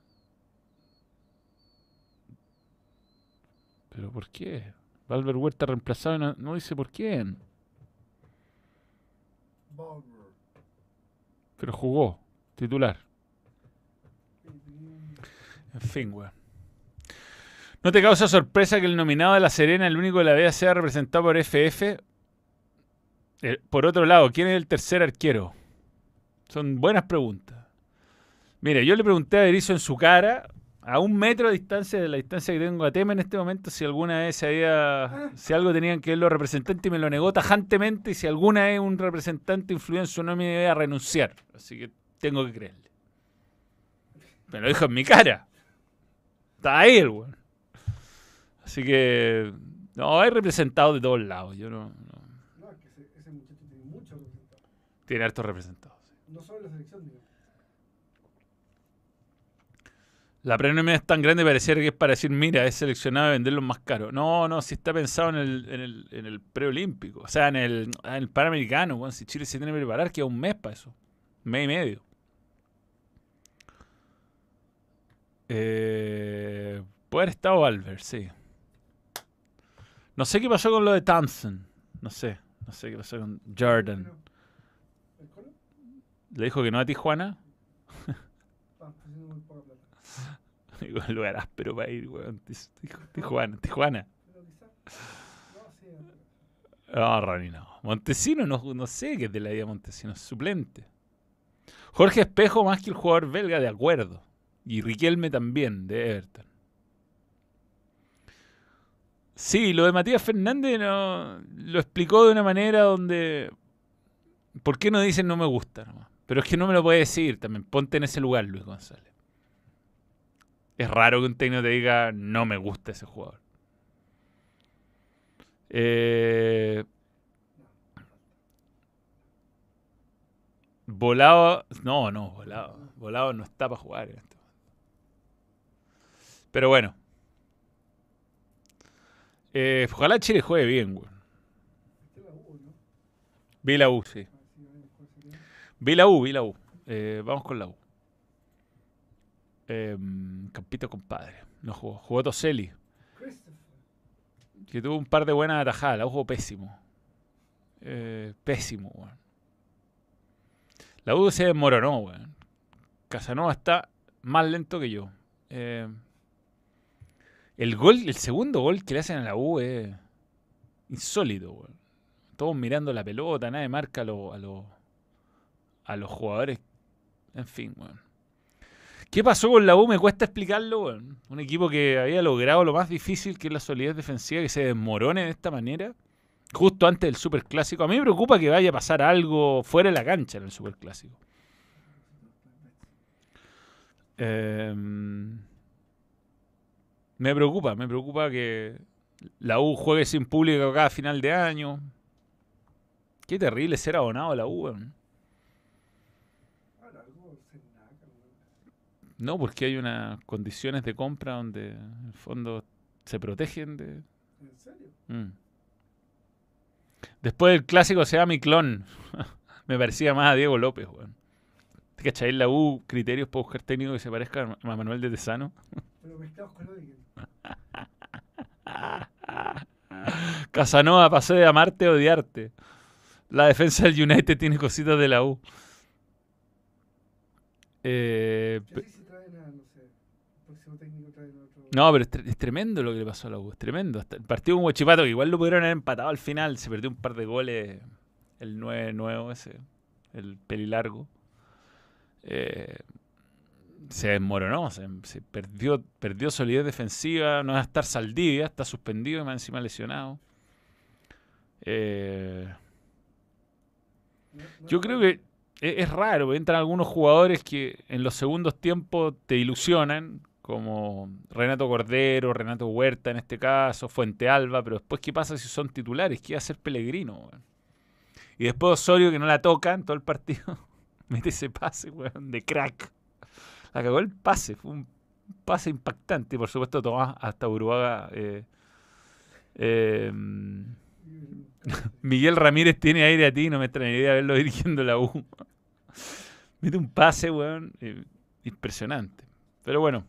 ¿Pero por qué? Albert Huerta reemplazado y no, dice por quién. Pero jugó, titular. En fin, weón. ¿No te causa sorpresa que el nominado de La Serena, el único de la vea, sea representado por FF? Eh, por otro lado, ¿quién es el tercer arquero? Son buenas preguntas. Mire, yo le pregunté a Berizzo en su cara, a un metro de distancia de la distancia que tengo a Tema en este momento, si alguna vez se había, si algo tenían que ver los representantes y me lo negó tajantemente y si alguna vez un representante influyó en su nómina iba a renunciar. Así que tengo que creerle. Me lo dijo en mi cara. Está ahí el weón. Así que. No, hay representados de todos lados. Yo no. no- No, es que ese, ese muchacho tiene mucho representado. Tiene hartos representados. sí. No solo la selección, digo. La premia es tan grande pareciera que es para decir, mira, es seleccionado y venderlos más caro. No, no, si está pensado en el, en el, en el preolímpico. O sea, en el, en el panamericano. si Chile se tiene que preparar, queda un mes para eso. Un mes y medio. Eh, puede haber estado Albert, sí. No sé qué pasó con lo de Thompson. No sé. No sé qué pasó con Jordan. Le dijo que no a Tijuana. Ah, está haciendo muy poca plata. Digo, lugar áspero para ir, weón. Tij- Tij- Tijuana, Tijuana. No. No, Ronnie no. Montesino, no, no sé qué es de la vida de Montesino, es suplente. Jorge Espejo más que el jugador belga, de acuerdo. Y Riquelme también, de Everton. Sí, lo de Matías Fernández no, lo explicó de una manera donde... ¿Por qué no dicen no me gusta? nomás? Pero es que no me lo puede decir también. Ponte en ese lugar, Luis González. Es raro que un técnico te diga no me gusta ese jugador. Eh, volado. No, no, volado. Volado no está para jugar. en este momento. Pero bueno. Eh, ojalá Chile juegue bien, güey. Vi la U, sí. Vi la U, vi la U. Eh, vamos con la U. Eh, Campito compadre. No jugó. Jugó Toselli. Que tuvo un par de buenas atajadas. La jugó pésimo. Eh, pésimo, weón. La U se desmoronó, weón. Casanova está más lento que yo. Eh, el gol, el segundo gol que le hacen a la U es insólito, weón. Todos mirando la pelota, nadie marca a, los- a, los- a los jugadores. En fin, weón. ¿Qué pasó con la U? Me cuesta explicarlo, weón. Un equipo que había logrado lo más difícil, que es la solidez defensiva, que se desmorone de esta manera, justo antes del Superclásico. A mí me preocupa que vaya a pasar algo fuera de la cancha en el Superclásico. Em, me preocupa, me preocupa que la U juegue sin público cada final de año. Qué terrible ser abonado a la U. Ahora algo se naca, ¿no? Porque hay unas condiciones de compra donde en el fondo se protegen de... ¿En serio? Mm. Después del clásico se llama mi clon. Me parecía más a Diego López, weón. ¿Te cachai la U criterios para buscar técnico que se parezca a Manuel de Tesano? Pero con. Casanova pasé de amarte a odiarte. La defensa del United tiene cositas de la U. Eh, Yo pe- sí si traen a, no sé, el próximo técnico traen a otro. No, pero es, tre- es tremendo lo que le pasó a la U. Es tremendo. El partido con Huachipato, que igual lo pudieron haber empatado al final. Se perdió un par de goles. El 9 nuevo ese. El pelilargo. Eh, se desmoronó, se, se perdió, perdió solidez defensiva, no va a estar Saldivia, está suspendido y más encima lesionado. Eh, yo creo que e- es, raro, entran algunos jugadores que en los segundos tiempos te ilusionan, como Renato Cordero, Renato Huerta en este caso, Fuente Alba, pero después, ¿qué pasa si son titulares? ¿Qué va a hacer Pellegrino? weón? Y después Osorio, que no la toca en todo el partido, mete ese pase, weón, de crack. La cagó el pase, fue un pase impactante. Y por supuesto, Tomás hasta Uruguaga. eh, eh, Miguel Ramírez tiene aire a ti, no me extrañaría verlo dirigiendo la U. Mete un pase, weón, eh, impresionante. Pero bueno,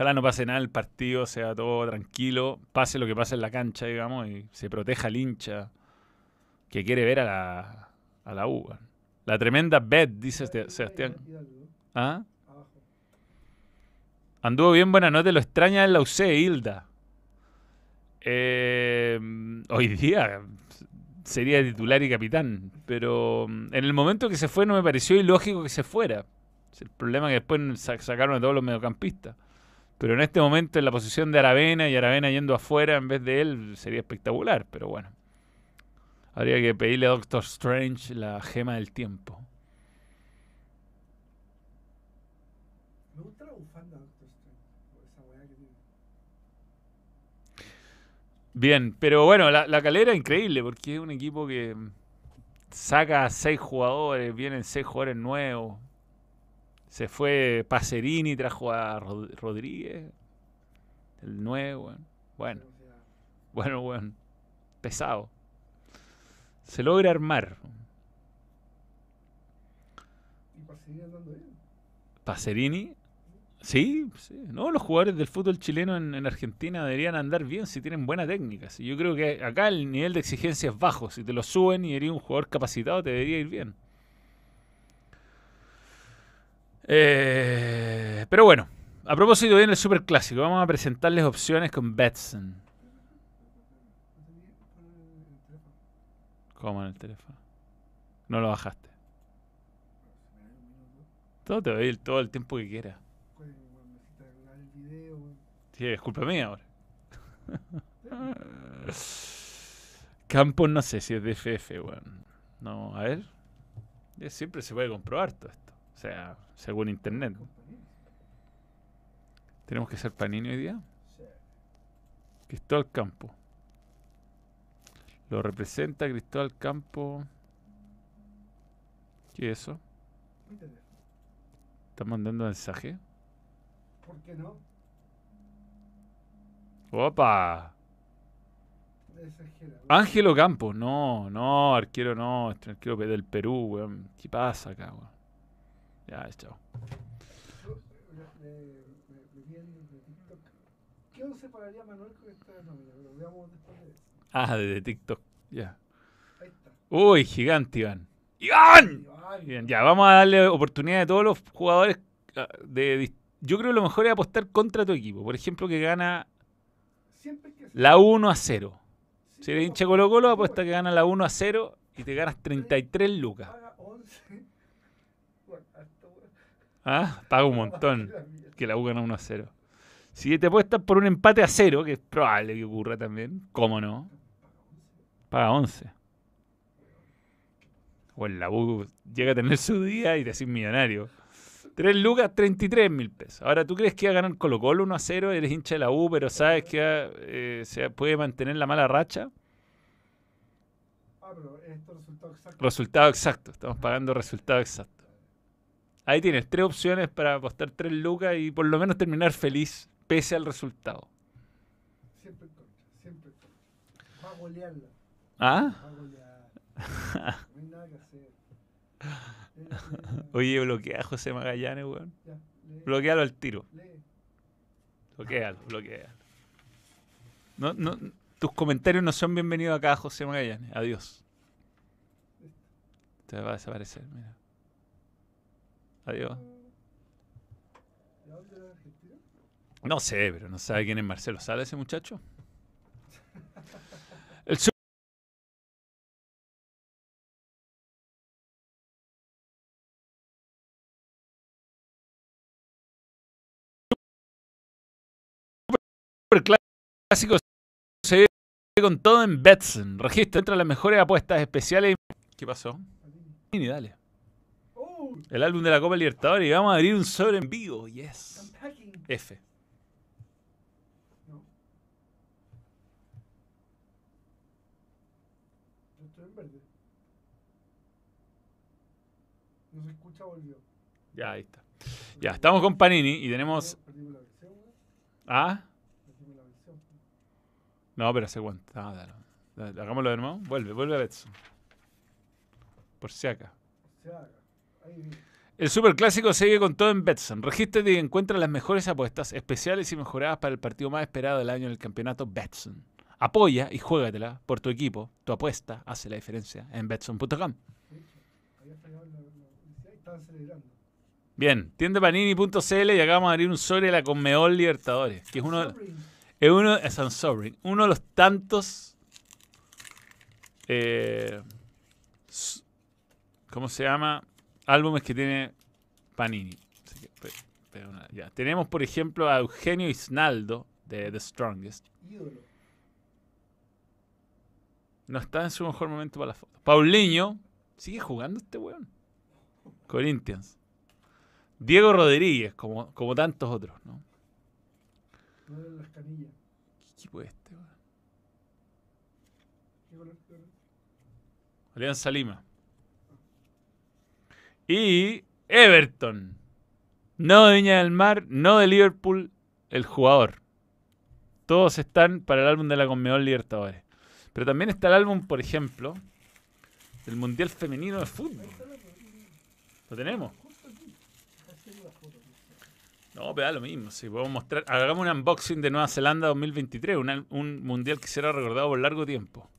ojalá no pase nada el partido, sea todo tranquilo, pase lo que pase en la cancha, digamos, y se proteja al hincha que quiere ver a la, a la U. La tremenda bet, dice Sebastián. ¿Ah? Anduvo bien buena nota, lo extraña en la UC, Hilda. Eh, hoy día sería titular y capitán, pero mm, en el momento que se fue no me pareció ilógico que se fuera. El problema es que después sa- sacaron a todos los mediocampistas. Pero en este momento en la posición de Aravena y Aravena yendo afuera en vez de él sería espectacular, pero bueno. Habría que pedirle a Doctor Strange la gema del tiempo. Me gusta la bufanda Doctor Strange. por Esa weá que tiene. Bien, pero bueno, la, la calera es increíble porque es un equipo que saca a seis jugadores, vienen seis jugadores nuevos. Se fue Pacerini, trajo a Rod- Rodríguez, el nuevo. Bueno, bueno, bueno, pesado. Se logra armar. y seguir andando bien. Pacerini, sí, sí. No, los jugadores del fútbol chileno en, en Argentina deberían andar bien si tienen buena técnica. Yo creo que acá el nivel de exigencia es bajo. Si te lo suben y eres un jugador capacitado, te debería ir bien. Eh, pero bueno, a propósito viene el super clásico. Vamos a presentarles opciones con Betson. ¿Cómo en el teléfono? No lo bajaste. Todo te doy el- todo el tiempo que quieras. Sí, es culpa mía ahora. Campos no sé si es de FF, weón. No, a ver. Siempre se puede comprobar todo esto. O sea, según internet. ¿Tenemos que ser Panini hoy día? Cristóbal Campo. Lo representa Cristóbal Campo. ¿Qué es eso? ¿Están mandando mensaje? ¿Por qué no? ¡Opa! Ángelo Campos. No, no, arquero no. Este arquero del Perú, weón. ¿Qué pasa acá, weón? Ya, chao. De TikTok. ¿Qué once pagaría Manuel con esta nómina? Lo veamos después de eso. Ah, de TikTok. Ya. Ahí está. Uy, gigante, Iván. ¡Iván! Bien, ya, vamos a darle oportunidad a todos los jugadores. ah, de, dis- yo creo que lo mejor es apostar contra tu equipo. Por ejemplo, que gana Siempre que la 1 a 0. Sí, Si eres hincha de Colo Colo, apuesta que gana la 1 a 0 y te ganas 33 lucas. Paga 11. ¿Ah? Paga un montón que la U gana 1 a 0. Si te apuestas por un empate a 0, que es probable que ocurra también, ¿cómo no? Paga 11. O en la U llega a tener su día y te haces millonario. 3 lucas, 33 mil pesos. Ahora, ¿tú crees que va a ganar Colo Colo 1 a 0? Eres hincha de la U, pero sabes que eh, se puede mantener la mala racha. Ah, pero esto resultado exacto. Resultado exacto. Estamos pagando resultado exacto. Ahí tienes tres opciones para apostar 3 lucas y por lo menos terminar feliz pese al resultado. Siempre en contra. Siempre en contra. Va a golearla. ¿Ah? Va a golear. No hay nada que hacer. Oye, bloquea a José Magallanes, weón. ya, Bloquealo al tiro. lee. Bloquealo, bloquealo. No, no, tus comentarios no son bienvenidos acá, José Magallanes. Adiós. Te va a desaparecer, mira. No sé, pero no sabe quién es Marcelo Sala ese muchacho. El super clásico se con todo en Betson. Registra entre las mejores apuestas especiales. ¿Qué pasó? Ni dale. El álbum de la Copa Libertadores y vamos a abrir un sobre en vivo. Yes. F. No. Se escucha, volvió. Ya, ahí está. Ya, estamos con Panini y tenemos. Ah, no, pero hace cuánto. Ah, dale. Hagámoslo de nuevo. Vuelve, vuelve a Betson. Por si acá. Se haga. Ahí viene. El superclásico sigue con todo en Betson. Regístrate y encuentra las mejores apuestas especiales y mejoradas para el partido más esperado del año en el campeonato Betson. Apoya y juégatela por tu equipo. Tu apuesta hace la diferencia en Betson.com. De. Bien, tiendepanini.cl y acá vamos a abrir un sobre de la Conmebol Libertadores, que es uno, es uno, es uno de los tantos, eh, ¿cómo se llama? Álbumes que tiene Panini. Así que, pe- pero una- ya. Tenemos, por ejemplo, a Eugenio Isnaldo de The Strongest. No está en su mejor momento para la foto. Paulinho, sigue jugando este weón. Corinthians. Diego Rodríguez, como, como tantos otros, ¿no? Las canillas. ¿Qué equipo es este, weón? Alianza Lima. Y Everton. No de Viña del Mar, no de Liverpool, el jugador. Todos están para el álbum de la Conmebol Libertadores. Pero también está el álbum, por ejemplo, del Mundial Femenino de Fútbol. ¿Lo tenemos? No, pero da lo mismo. Si podemos mostrar, hagamos un unboxing de Nueva Zelanda 2023, un, al- un mundial que será recordado por largo tiempo.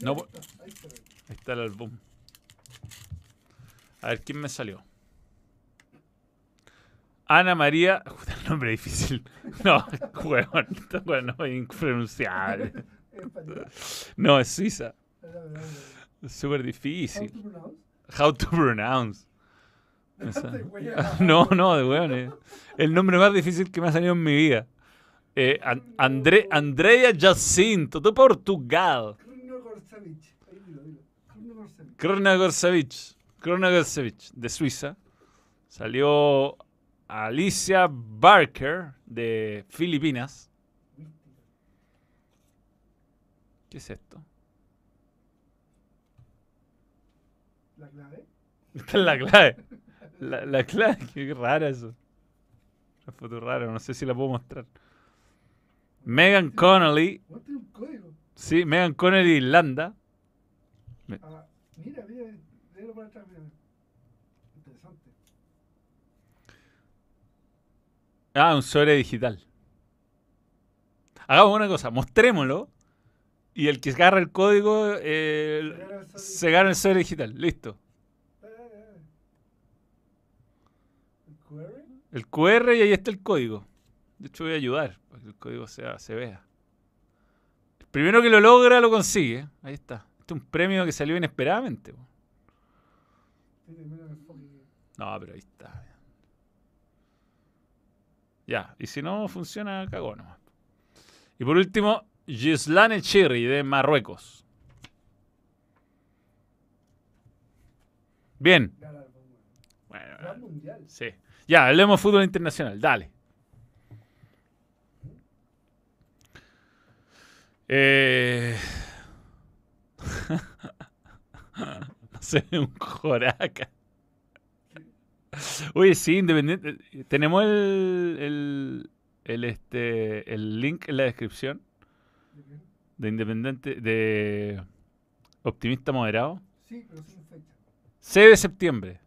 No. Ahí está el álbum. A ver, ¿quién me salió? Ana María. El nombre difícil. No, huevón. Esta hueá no es impronunciable. No, es suiza. Súper difícil. How to pronounce. Esa- No, no, de weón. eh. El nombre más difícil que me ha salido en mi vida. Eh, An- André, Andrea Jacinto, de Portugal. Kruno Gorsavic. Ahí dilo, dilo. Kruno Gorsavic. Krona Gorsevich. Krona Gorsevich, de Suiza. Salió Alicia Barker, de Filipinas. ¿Qué es esto? La clave. Esta es la clave. La, la clave, qué rara eso. Una foto rara, no sé si la puedo mostrar. Megan Connolly, un código. sí, Megan Connolly, Irlanda. Ah, mira, mira. Atrás, mira. Interesante. Ah, un sobre digital. Hagamos una cosa, mostrémoslo. Y el que agarra el código eh, Se gana el sobre se gana el sobre digital. Listo. Dale, dale. ¿El QR? El QR y ahí está el código. De hecho, voy a ayudar para que el código sea, se vea. El primero que lo logra lo consigue. Ahí está. Este es un premio que salió inesperadamente. po. Tiene menos enfoque que. No, pero ahí está. Ya, y si no funciona, cagó nomás. Y por último, Gislane Chirri de Marruecos. Bien. Bueno, sí. Ya, hablemos fútbol internacional. Dale. Eh... un joraca. Oye, sí, independiente. Tenemos el, el, el, este, el link en la descripción ¿De Independiente, de Optimista Moderado. Sí, pero sin fecha. 6 de septiembre.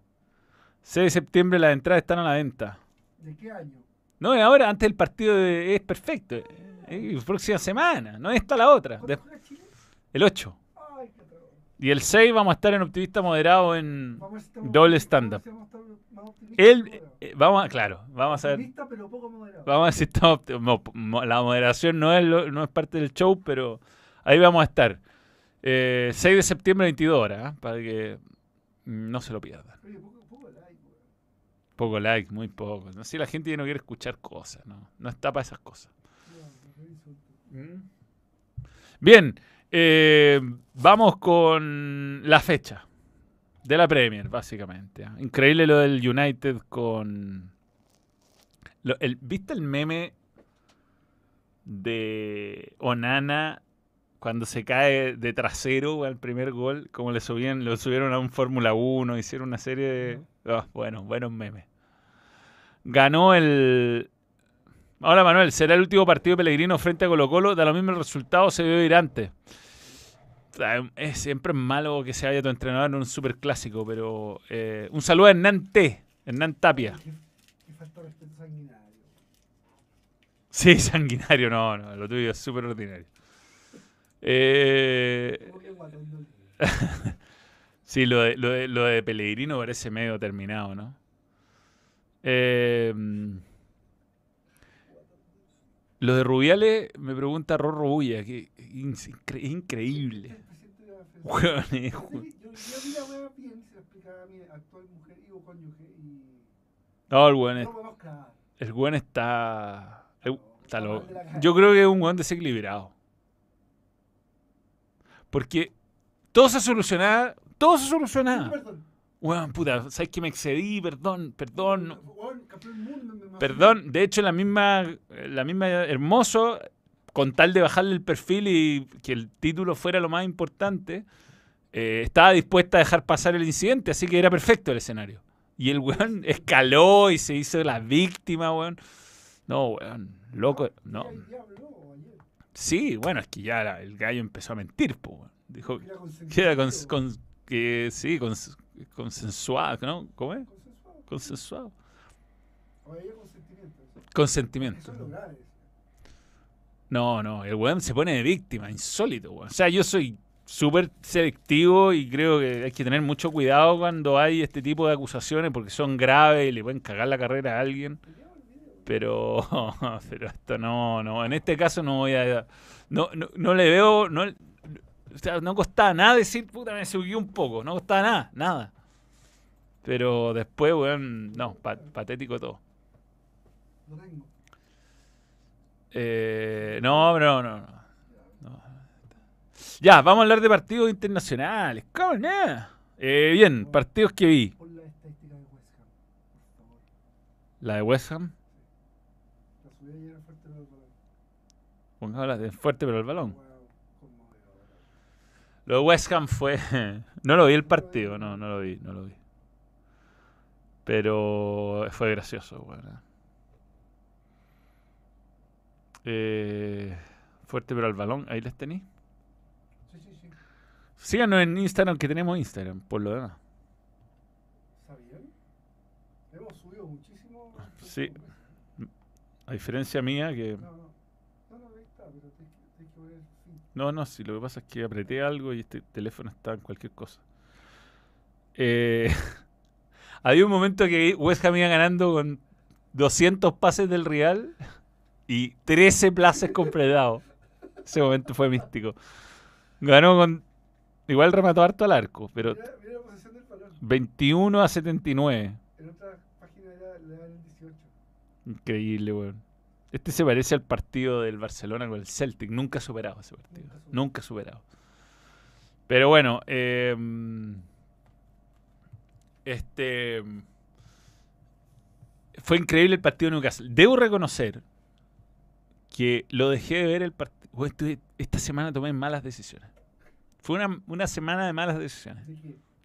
6 de septiembre las entradas están a la venta. ¿De qué año? No, es ahora, antes del partido de- es perfecto. Es próxima semana, no esta la otra. ¿Cuándo De- el 8. Y el 6 vamos a estar en Optimista Moderado en estamos- doble stand-up. El, eh, vamos a, claro, vamos a ver. Optimista, pero poco moderado. Vamos a ver si estamos. opti- mo- mo- La moderación no es, lo- no es parte del show, pero ahí vamos a estar. Eh, 6 de septiembre, 22 horas, ¿eh? para que no se lo pierdan. Oye, poco, poco like. Poco like, muy poco. No sé, la gente ya no quiere escuchar cosas, ¿no? No está para esas cosas. ¿Mm? Bien, eh, vamos con la fecha de la Premier, básicamente. Increíble lo del United con... lo- el, ¿Viste el meme de Onana cuando se cae de trasero al primer gol? Como le subían, lo subieron a un Fórmula 1, hicieron una serie de... Ah, bueno, buenos memes. Ganó el... Hola Manuel, será el último partido de Pellegrino frente a Colo Colo. Da lo mismo el resultado, se debe ir antes. O sea, Es siempre malo que se vaya tu entrenador en un superclásico, pero eh, un saludo a Hernán T, Hernán Tapia. Qué, qué falta de respeto sanguinario. Sí, sanguinario, no, no, lo tuyo es súper ordinario. Eh, sí, lo de, lo, de, lo de Pellegrino parece medio terminado, ¿no? Eh, lo de Rubiales, me pregunta Rorro Bulla, que es incre- increíble. Weón, es Yo, ju- yo, yo vi la wea bien, se la explicaba a mi actual mujer y o cónyuge y No, el weón, es- el weón está... está loco. Yo creo que es un weón desequilibrado. Porque todo se solucionaba, todo se solucionaba. Perdón. Weón, puta, sabes que me excedí, perdón, perdón, no- perdón. De hecho, la misma, la misma Hermoso, con tal de bajarle el perfil y que el título fuera lo más importante, eh, estaba dispuesta a dejar pasar el incidente, así que era perfecto el escenario. Y el weón escaló y se hizo la víctima, weón. No, weón, loco, no. Habló, ayer. Sí, bueno, es que ya la- el gallo empezó a mentir, po, weón. Dijo que era con, con- que sí, cons- consensuado, ¿no? ¿Cómo es? Consensuado. Consentimiento. grave. No, no, el weón se pone de víctima, insólito, weón. O sea, yo soy súper selectivo y creo que hay que tener mucho cuidado cuando hay este tipo de acusaciones porque son graves y le pueden cagar la carrera a alguien. Pero, pero esto no, no, en este caso no voy a... No, no, no le veo... No, o sea, no costaba nada decir, puta, me subí un poco. No costaba nada, nada. Pero después, weón, no, pa- patético todo. Eh, no, no, no, no. Ya, vamos a hablar de partidos internacionales. ¿Cómo no? Eh, bien, partidos que vi. La de West Ham, por favor. La de West Ham. La subí ayer a fuerte pero balón. Pongamos la de fuerte pero el balón. Lo de West Ham fue... no lo vi el partido, no, no lo vi, no lo vi. Pero fue gracioso, bueno. Eh, fuerte pero al balón, ahí les tenéis. Sí, sí, sí. Síganos en Instagram, que tenemos Instagram, por lo demás. ¿Sabían? Hemos subido muchísimo. Sí. A diferencia mía, que... No, no. No, no, ahí está, pero tienes que, tienes que poner el fin. No, no, sí, lo que pasa es que apreté algo y este teléfono está en cualquier cosa. Eh, había un momento que West Ham iba ganando con 200 pases del Real y 13 pases completados. Ese momento fue místico. Ganó con... Igual remató harto al arco, pero Mira, mira la posición del balón. 21 a 79. En otra página le dan el 18. Increíble, weón. Este se parece al partido del Barcelona con el Celtic. Nunca superado ese partido. Nunca superado. Nunca superado. Pero bueno, eh, este fue increíble el partido de Newcastle. Debo reconocer que lo dejé de ver el partido. Esta semana tomé malas decisiones. Fue una, una semana de malas decisiones.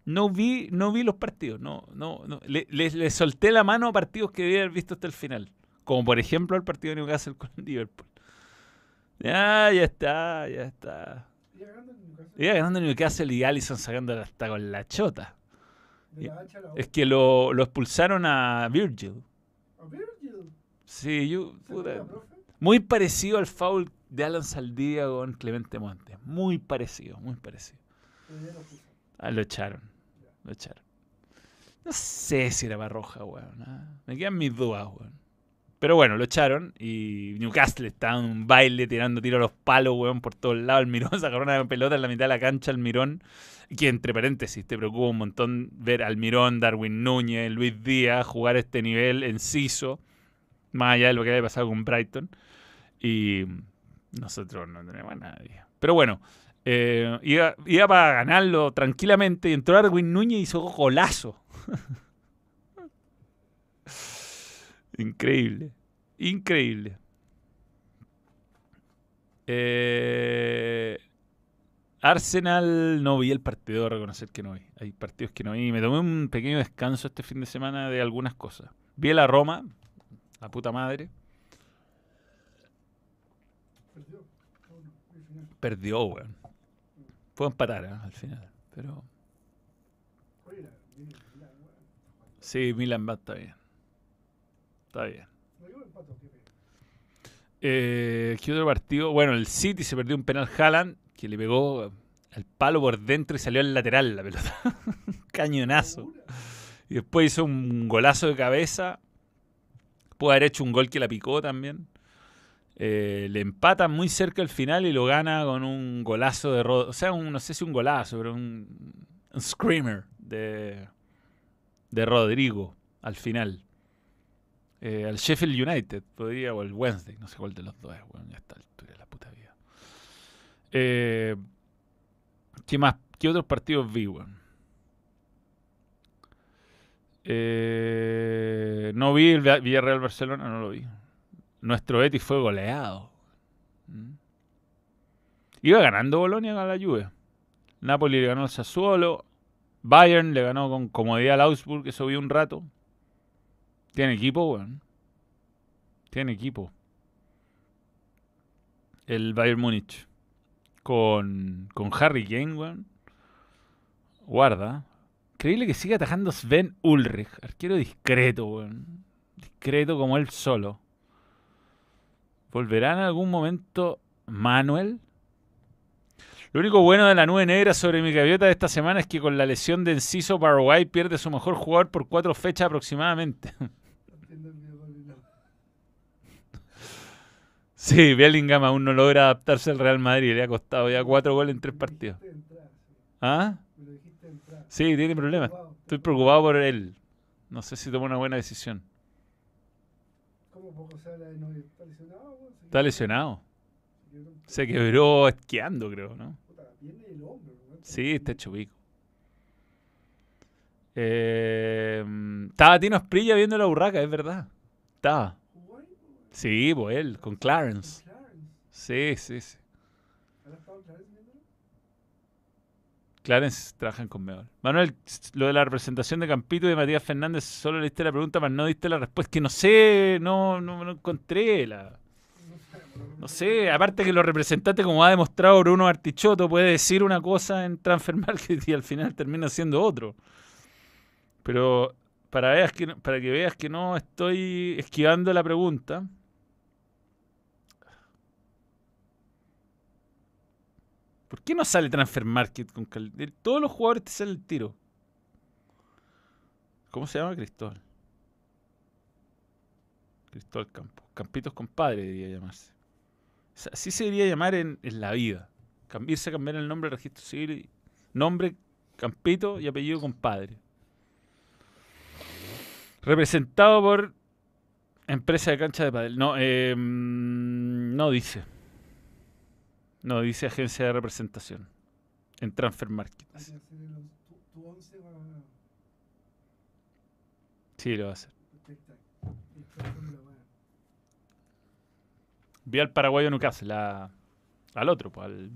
No vi, no vi los partidos, no, no, no. Le, le- le solté la mano a partidos que debía haber visto hasta el final. Como por ejemplo el partido de Newcastle con Liverpool. Ya, ya está, ya está. iba ganando el Newcastle. Y Allison sacando hasta con la chota. La Es que lo, lo expulsaron a Virgil. A Virgil. Sí, yo. Muy parecido al foul de Alan Saldía con Clemente Montes. Muy parecido, muy parecido. Ah, lo echaron. Lo echaron. No sé si era para roja, weón. ah. Me quedan mis dudas, weón. Pero bueno, lo echaron y Newcastle estaba en un baile tirando tiro a los palos, weón, por todos lados. El Mirón sacó una pelota en la mitad de la cancha, el Mirón. Que entre paréntesis, te preocupa un montón ver al Mirón, Darwin Núñez, Luis Díaz jugar este nivel en CISO, más allá de lo que había pasado con Brighton. Y nosotros no tenemos a nadie. Pero bueno, eh, iba, iba para ganarlo tranquilamente y entró Darwin Núñez y hizo golazo. Increíble. Increíble. Eh, Arsenal no vi el partido, reconocer que no vi. Hay partidos que no vi. Me tomé un pequeño descanso este fin de semana de algunas cosas. Vi la Roma, la puta madre. Perdió. Weón. Puedo empatar ¿eh? al final. Pero sí, Milan va, está bien. Está bien. Eh, ¿Qué otro partido? Bueno, el City se perdió un penal Haaland que le pegó el palo por dentro y salió al lateral la pelota. Cañonazo. Y después hizo un golazo de cabeza. Pudo haber hecho un gol que la picó también. Eh, le empata muy cerca al final y lo gana con un golazo de Rod O sea, no sé si un golazo, pero un, un screamer de, de Rodrigo al final. Eh, al Sheffield United, podría, o el Wednesday, no sé cuál de los dos es, bueno, ya está altura de la puta vida. Eh, ¿Qué más? ¿Qué otros partidos vi, weón? Eh, no vi el Villarreal Barcelona, no lo vi. Nuestro Betis fue goleado. Mm. Iba ganando Bolonia a la Juve. Napoli le ganó al Sassuolo. Bayern le ganó con comodidad al Augsburg, eso vi un rato. Tiene equipo, weón. Tiene equipo. El Bayern Múnich. Con, con Harry Kane, weón. Guarda. Increíble que siga atajando Sven Ulrich. Arquero discreto, weón. Discreto como él solo. ¿Volverá en algún momento Manuel? Lo único bueno de la nube negra sobre mi gaviota de esta semana es que con la lesión de Enciso Paraguay pierde su mejor jugador por cuatro fechas aproximadamente. Entiendo el video con el- Sí, Bellingham aún no logra adaptarse al Real Madrid. Le ha costado ya cuatro goles en tres partidos. ¿Ah? Sí, tiene problemas. Estoy preocupado por él. No sé si toma una buena decisión. ¿Cómo poco se habla de novio? ¿Está lesionado? Está lesionado. se quebró esquiando, creo, ¿no? Sí, está hecho pico. Eh, estaba Tino Asprilla viendo la burraca, es verdad. Estaba. Sí, pues él, con Clarence. Con Clarence. Sí, sí, sí. ¿Habrá estado Clarence trabajan con Meol. Manuel, lo de la representación de Campito y de Matías Fernández, solo le diste la pregunta, pero no diste la respuesta. Que no sé, no, no, no encontré la. No sé, aparte que los representantes, como ha demostrado Bruno Artichoto, puede decir una cosa en Transfer Market y al final termina siendo otro. Pero para, veas que, para que veas que no estoy esquivando la pregunta. ¿Por qué no sale Transfer Market con cal- de Todos los jugadores te salen el tiro. ¿Cómo se llama Cristóbal? Cristóbal Campos. Campitos compadre debería llamarse. Así se debería llamar en, la vida. Cam- Irse a cambiar el nombre del registro civil. Nombre Campito y apellido compadre. Representado por empresa de cancha de padel. No, mm, no dice. No dice agencia de representación. En Transfer Market. Para- Sí, lo va a hacer. Vi al paraguayo Newcastle, a- al otro, pues, al,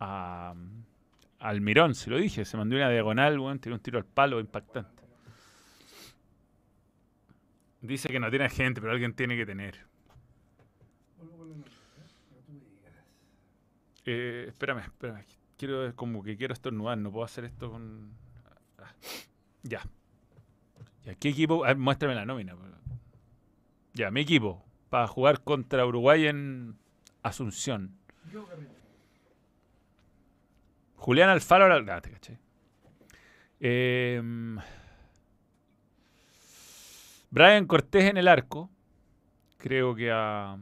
a- al Mirón, se lo dije, se mandó una diagonal, weón, tiró un tiro al palo impactante. Dice que no tiene gente, pero alguien tiene que tener. Vuelvo con la nota, ¿eh? Pero tú me digas. Eh, espérame, espérame. Quiero, como que quiero estornudar, no puedo hacer esto con... ah, Ya. Ya, ¿qué equipo? Ah, muéstrame la nómina. pues. Ya, mi equipo. Para jugar contra Uruguay en Asunción. Yo. Julián Alfaro. Ah, te caché. Em, Brian Cortés en el arco. Creo que a.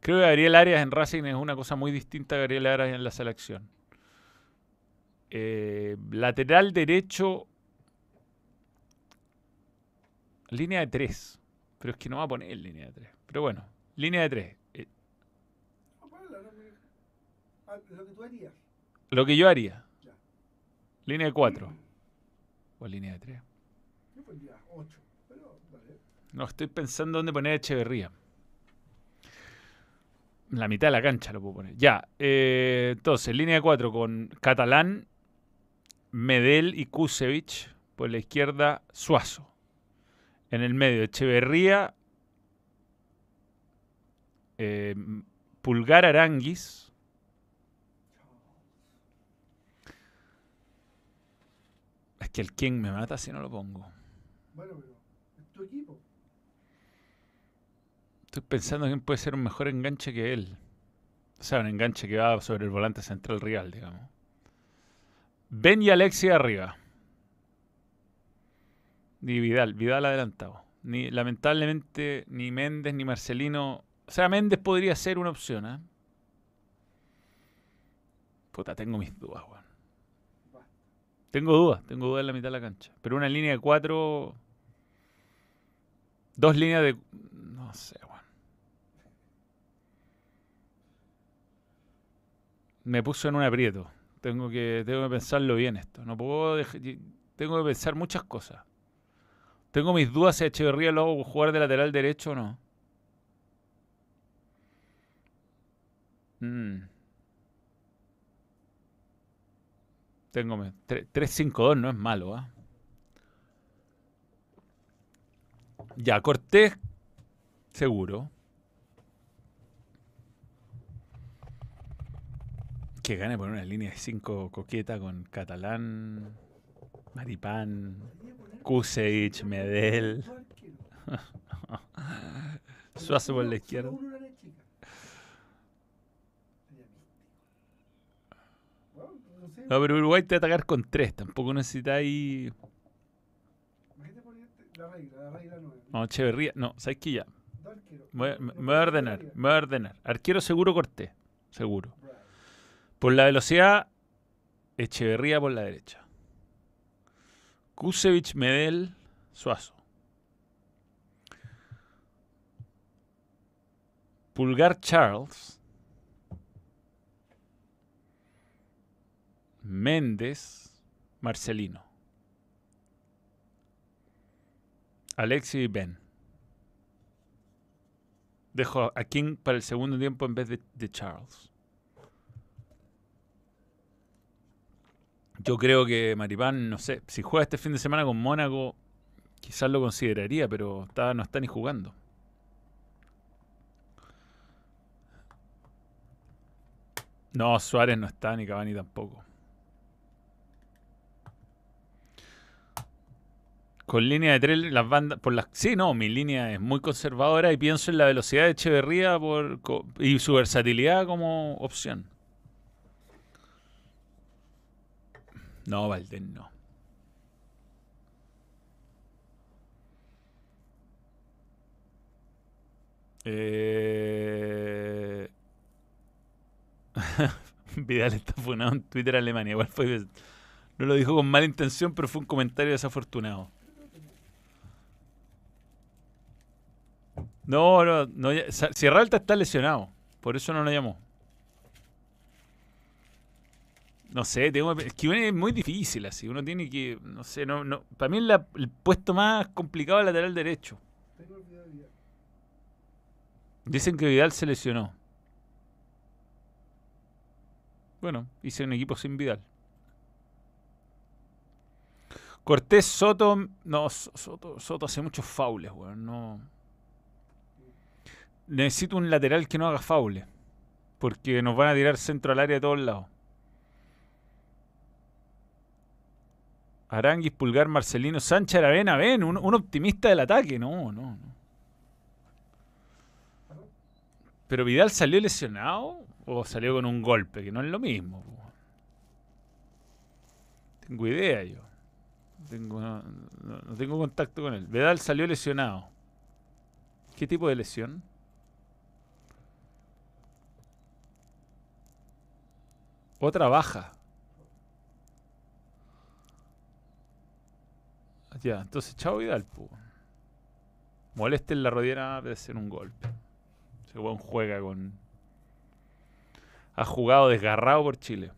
Creo que Gabriel Arias en Racing es una cosa muy distinta a Gabriel Arias en la selección. Eh, lateral derecho. Línea de 3. Pero es que no va a poner línea de 3. Pero bueno, línea de 3. Eh, No, ponla, no me- Ah, lo que tú harías. lo que yo haría. Ya. Línea de 4. O línea de 3. Yo pondría 8. Pero, vale. No, estoy pensando dónde poner Echeverría. La mitad de la cancha lo puedo poner. Ya, eh, entonces, línea de 4 con Catalán, Medel y Kusevich. Por la izquierda, Suazo. En el medio, Echeverría, eh, Pulgar Aranguis. Es que el King me mata si no lo pongo. Bueno, pero es tu equipo. Estoy pensando quién puede ser un mejor enganche que él. O sea, un enganche que va sobre el volante central real, digamos. Ben y Alexi arriba. Ni Vidal, Vidal adelantado. Ni, lamentablemente, ni Méndez ni Marcelino. O sea, Méndez podría ser una opción, ¿eh? Puta, tengo mis dudas, weón. Tengo dudas, tengo dudas en la mitad de la cancha. Pero una línea de cuatro. Dos líneas de. No sé, Me puso en un aprieto. Tengo que, tengo que pensarlo bien esto. No puedo Tengo que pensar muchas cosas. Tengo mis dudas si Echeverría lo hago jugar de lateral derecho o no. Mm. Tengo me- tre- 3-5-2, no es malo, ¿ah? Ya, Cortés, seguro. Que gane por una línea de 5 coqueta con Catalán, Maripán, poner- Kusevich, Medel. Suazo por la izquierda. no pero Uruguay te va a atacar con 3. Tampoco necesitáis. Poner. No, Echeverría. No, ¿sabes qué ya? Me, voy a- ordenar. Me voy a ordenar. Arquero seguro Cortés. Seguro. Por la velocidad, Echeverría por la derecha. Kusevich, Medel, Suazo. Pulgar Charles. Méndez, Marcelino. Alexi y Ben. Dejo a King para el segundo tiempo en vez de Charles. Yo creo que Maripán, no sé, si juega este fin de semana con Mónaco, quizás lo consideraría, pero está, no está ni jugando. No, Suárez no está, ni Cavani tampoco. Con línea de tres, las bandas, por las, sí, no, mi línea es muy conservadora y pienso en la velocidad de Echeverría por, y su versatilidad como opción. No, Valdés no. Eh... Vidal está funado en Twitter Alemania. Igual fue. No lo dijo con mala intención, pero fue un comentario desafortunado. No, no, no. Sierra Alta está lesionado. Por eso no lo llamó. No sé, tengo, es que es muy difícil así. Uno tiene que, no sé, no, no. Para mí es la- el puesto más complicado es el lateral derecho. Dicen que Vidal se lesionó. Bueno, hice un equipo sin Vidal. Cortés Soto. No, So- Soto, Soto hace muchos faules, weón. No. Necesito un lateral que no haga faules. Porque nos van a tirar centro al área de todos lados. Aranguis, Pulgar, Marcelino, Sánchez, Aravena, ven, un, optimista del ataque. No, no, no. Pero Vidal salió lesionado o salió con un golpe, que no es lo mismo. Tengo idea yo. Tengo, no, no- tengo contacto con él. Vedal salió lesionado. ¿Qué tipo de lesión? Otra baja. Ya, entonces chao Vidal, pu. Moleste en la rodilla debe ser un golpe. Ese weón juega con. Ha jugado desgarrado por Chile.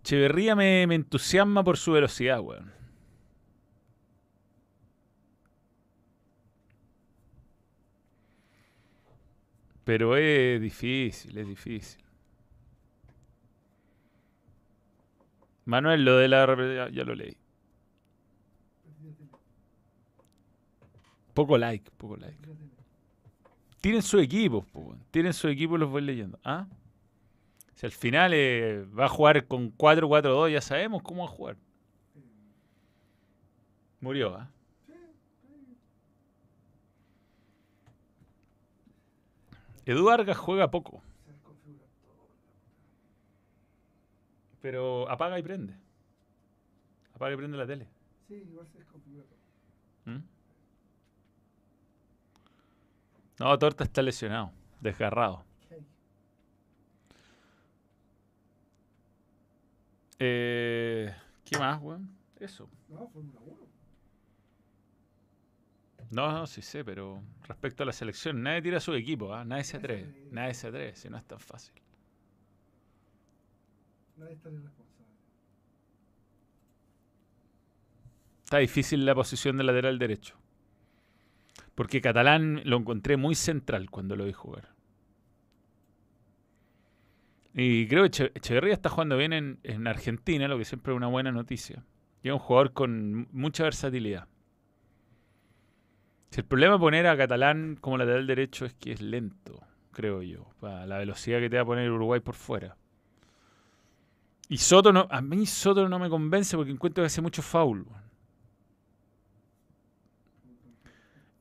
Echeverría me, me entusiasma por su velocidad, weón. Pero es difícil, es difícil. Manuel, lo de la... Ya, ya lo leí. Poco like, poco like. Tienen su equipo, tienen su equipo los voy leyendo. ¿Ah? Si al final eh, va a jugar con 4-4-2, ya sabemos cómo va a jugar. Murió, ¿ah? Edu Vargas juega poco, pero apaga y prende. Apaga y prende la tele. Sí, igual se desconfigura todo. ¿Mm? No, Torta está lesionado, desgarrado. Eh, ¿Qué más, weón? Eso. No, Fórmula 1. No, no, sí sé, pero respecto a la selección, nadie tira su equipo, ¿ah? nadie se atreve. Nadie se atreve, si no es tan fácil. Irresponsable. Está difícil la posición de lateral derecho. Porque Catalán lo encontré muy central cuando lo vi jugar. Y creo que Eche- Echeverría está jugando bien en, en Argentina, lo que siempre es una buena noticia. Y es un jugador con mucha versatilidad. Si el problema de poner a Catalán como lateral derecho es que es lento, creo yo, para la velocidad que te va a poner Uruguay por fuera. Y Soto no, a mí Soto no me convence porque encuentro que hace mucho foul.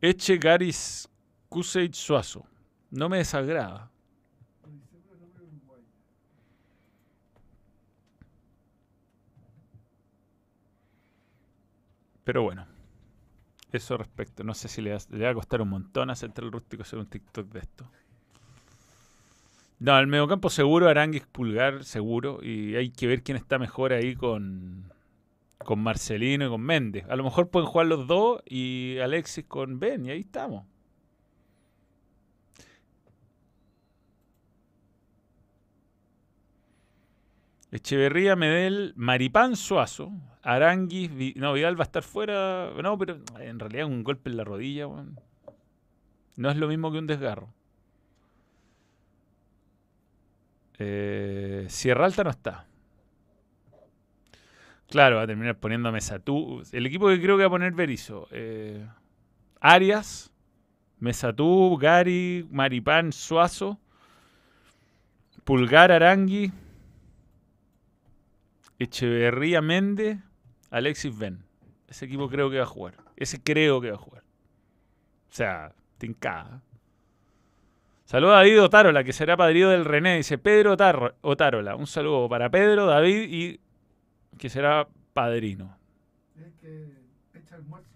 Eche Garis Kuseit Suazo. No me desagrada. Pero bueno. Eso respecto. No sé si le va, le va a costar un montón a Central Rústico hacer un TikTok de esto. No, el mediocampo seguro, Aranguis Pulgar seguro. Y hay que ver quién está mejor ahí con, con Marcelino y con Méndez. A lo mejor pueden jugar los dos y Alexis con Ben. Y ahí estamos. Echeverría, Medel, Maripán, Suazo, Aranguis, no, Vidal va a estar fuera. No, pero en realidad un golpe en la rodilla. No es lo mismo que un desgarro. Eh, Sierra Alta no está. Claro, va a terminar poniendo a Mesatú. El equipo que creo que va a poner Berizzo. Eh, Arias, Mesatú, Gary, Maripán, Suazo, Pulgar, Arangui, Echeverría, Méndez, Alexis Ben. Ese equipo creo que va a jugar. Ese creo que va a jugar. O sea, tincada. Saludos a David Otárola, que será padrino del René. Dice Pedro Otar- Otárola. Un saludo para Pedro, David y que será padrino. Es el que pecha almuerzo.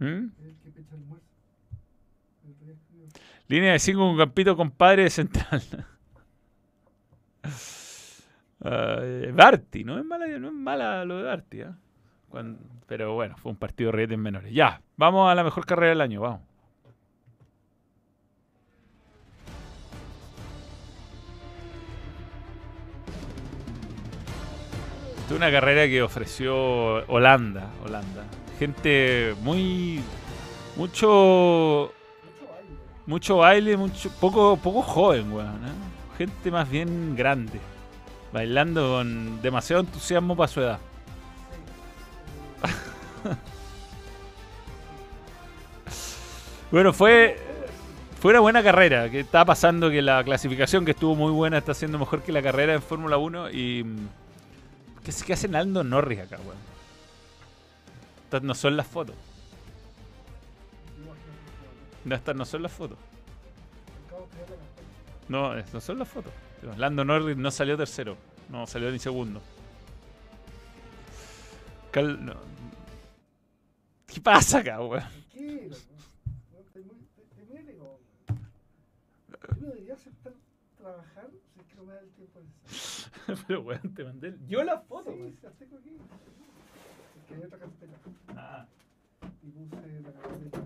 ¿Mm? Es el que pecha almuerzo. El. Línea de 5 con Campito, compadre de central. Ay, Barty, no es mala, no es mala lo de Barty. Cuan- pero bueno, fue un partido de en menores. Ya, vamos a la mejor carrera del año, vamos. Es una carrera que ofreció Holanda, Holanda. Gente muy mucho Mucho baile. mucho poco poco joven, weón. ¿eh? Gente más bien grande. Bailando con demasiado entusiasmo para su edad. Bueno, fue fue una buena carrera. Que está pasando que la clasificación que estuvo muy buena está siendo mejor que la carrera en Fórmula 1 y ¿qué, qué hacen Aldo Norris acá, weón? Estas no son las fotos. No, estas no son las fotos. No, es- no son las fotos. Lando Norris no salió tercero, no salió ni segundo. ¿Qué pasa acá, weón? Yo debería aceptar trabajar si es que no me da el tiempo necesario. Pero, weón, te mandé. el- Yo la foto, Sí, weón. las tengo aquí. Es que hay otra carpeta. Ah. Y puse la carpeta.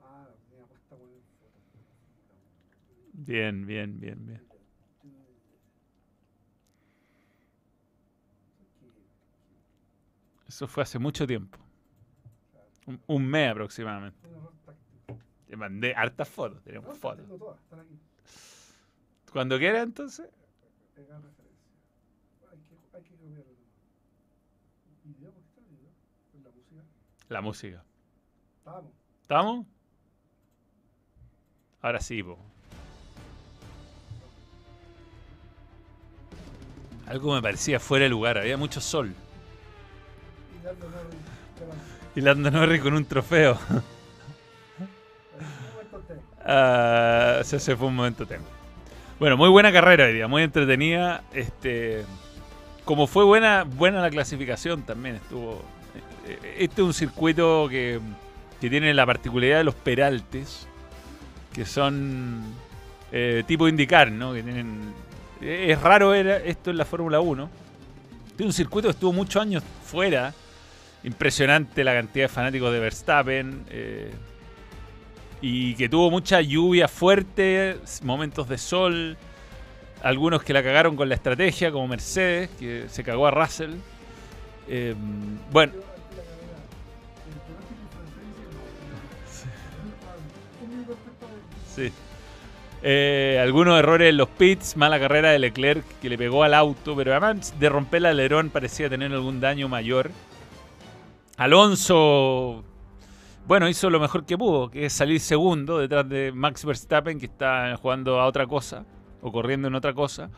Ah, tenía puesta buena foto. Bien, bien, bien, bien. Eso fue hace mucho tiempo. Un, un mes aproximadamente. Te mandé hartas fotos, tenemos fotos. tengo todas, están aquí. Cuando quiera, entonces. Pegar referencia. Hay que, hay que cambiarlo. ¿Video? ¿Por qué está el video? ¿Con la música? La música. Vamos. ¿Estamos? Ahora sí, po. Algo me parecía fuera de lugar, había mucho sol. Y. Y Lando Norris con un trofeo. Ah, ese, ese fue un momento tengo. Bueno, muy buena carrera hoy día, muy entretenida. Este, como fue buena, buena la clasificación también estuvo. eh, Este es un circuito que, que tiene la particularidad de los peraltes, que son eh, tipo indicar, ¿no? Que tienen, es raro ver esto en la Fórmula 1. Este es un circuito que estuvo muchos años fuera. Impresionante la cantidad de fanáticos de Verstappen. eh, y que tuvo mucha lluvia fuerte, momentos de sol, algunos que la cagaron con la estrategia, como Mercedes, que se cagó a Russell. Eh, bueno, sí. Eh, algunos errores en los pits, mala carrera de Leclerc que le pegó al auto, pero además de romper el alerón parecía tener algún daño mayor. Alonso, bueno, hizo lo mejor que pudo, que es salir segundo detrás de Max Verstappen, que está jugando a otra cosa, o corriendo en otra cosa.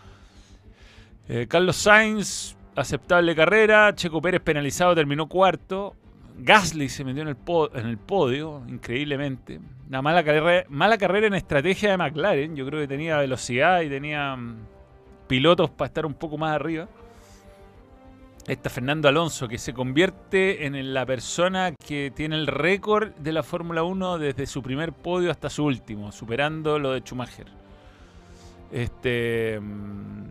Eh, Carlos Sainz, aceptable carrera. Checo Pérez penalizado, terminó cuarto. Gasly se metió en el, en el podio, increíblemente. Una mala carrera, mala carrera en estrategia de McLaren. Yo creo que tenía velocidad y tenía mm, pilotos para estar un poco más arriba. Está Fernando Alonso, que se convierte en la persona que tiene el récord de la Fórmula 1 desde su primer podio hasta su último, superando lo de Schumacher. Este, mm,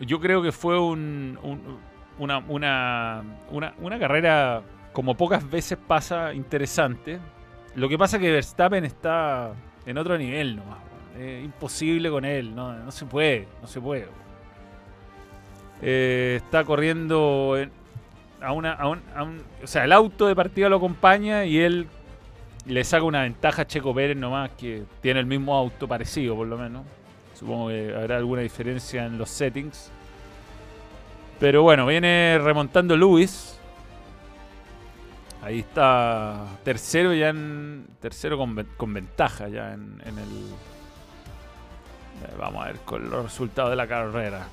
yo creo que fue un- un- una, carrera como pocas veces pasa interesante. Lo que pasa es que Verstappen está en otro nivel nomás. Es imposible con él, no, no se puede, no se puede. Eh, está corriendo en- a una, a un, O sea, el auto de partida lo acompaña y él le saca una ventaja a Checo Pérez nomás, que tiene el mismo auto parecido por lo menos. Supongo que habrá alguna diferencia en los settings. Pero bueno, viene remontando Lewis. Ahí está tercero ya en. Tercero con, con ventaja ya en, en el. Vamos a ver con los resultados de la carrera.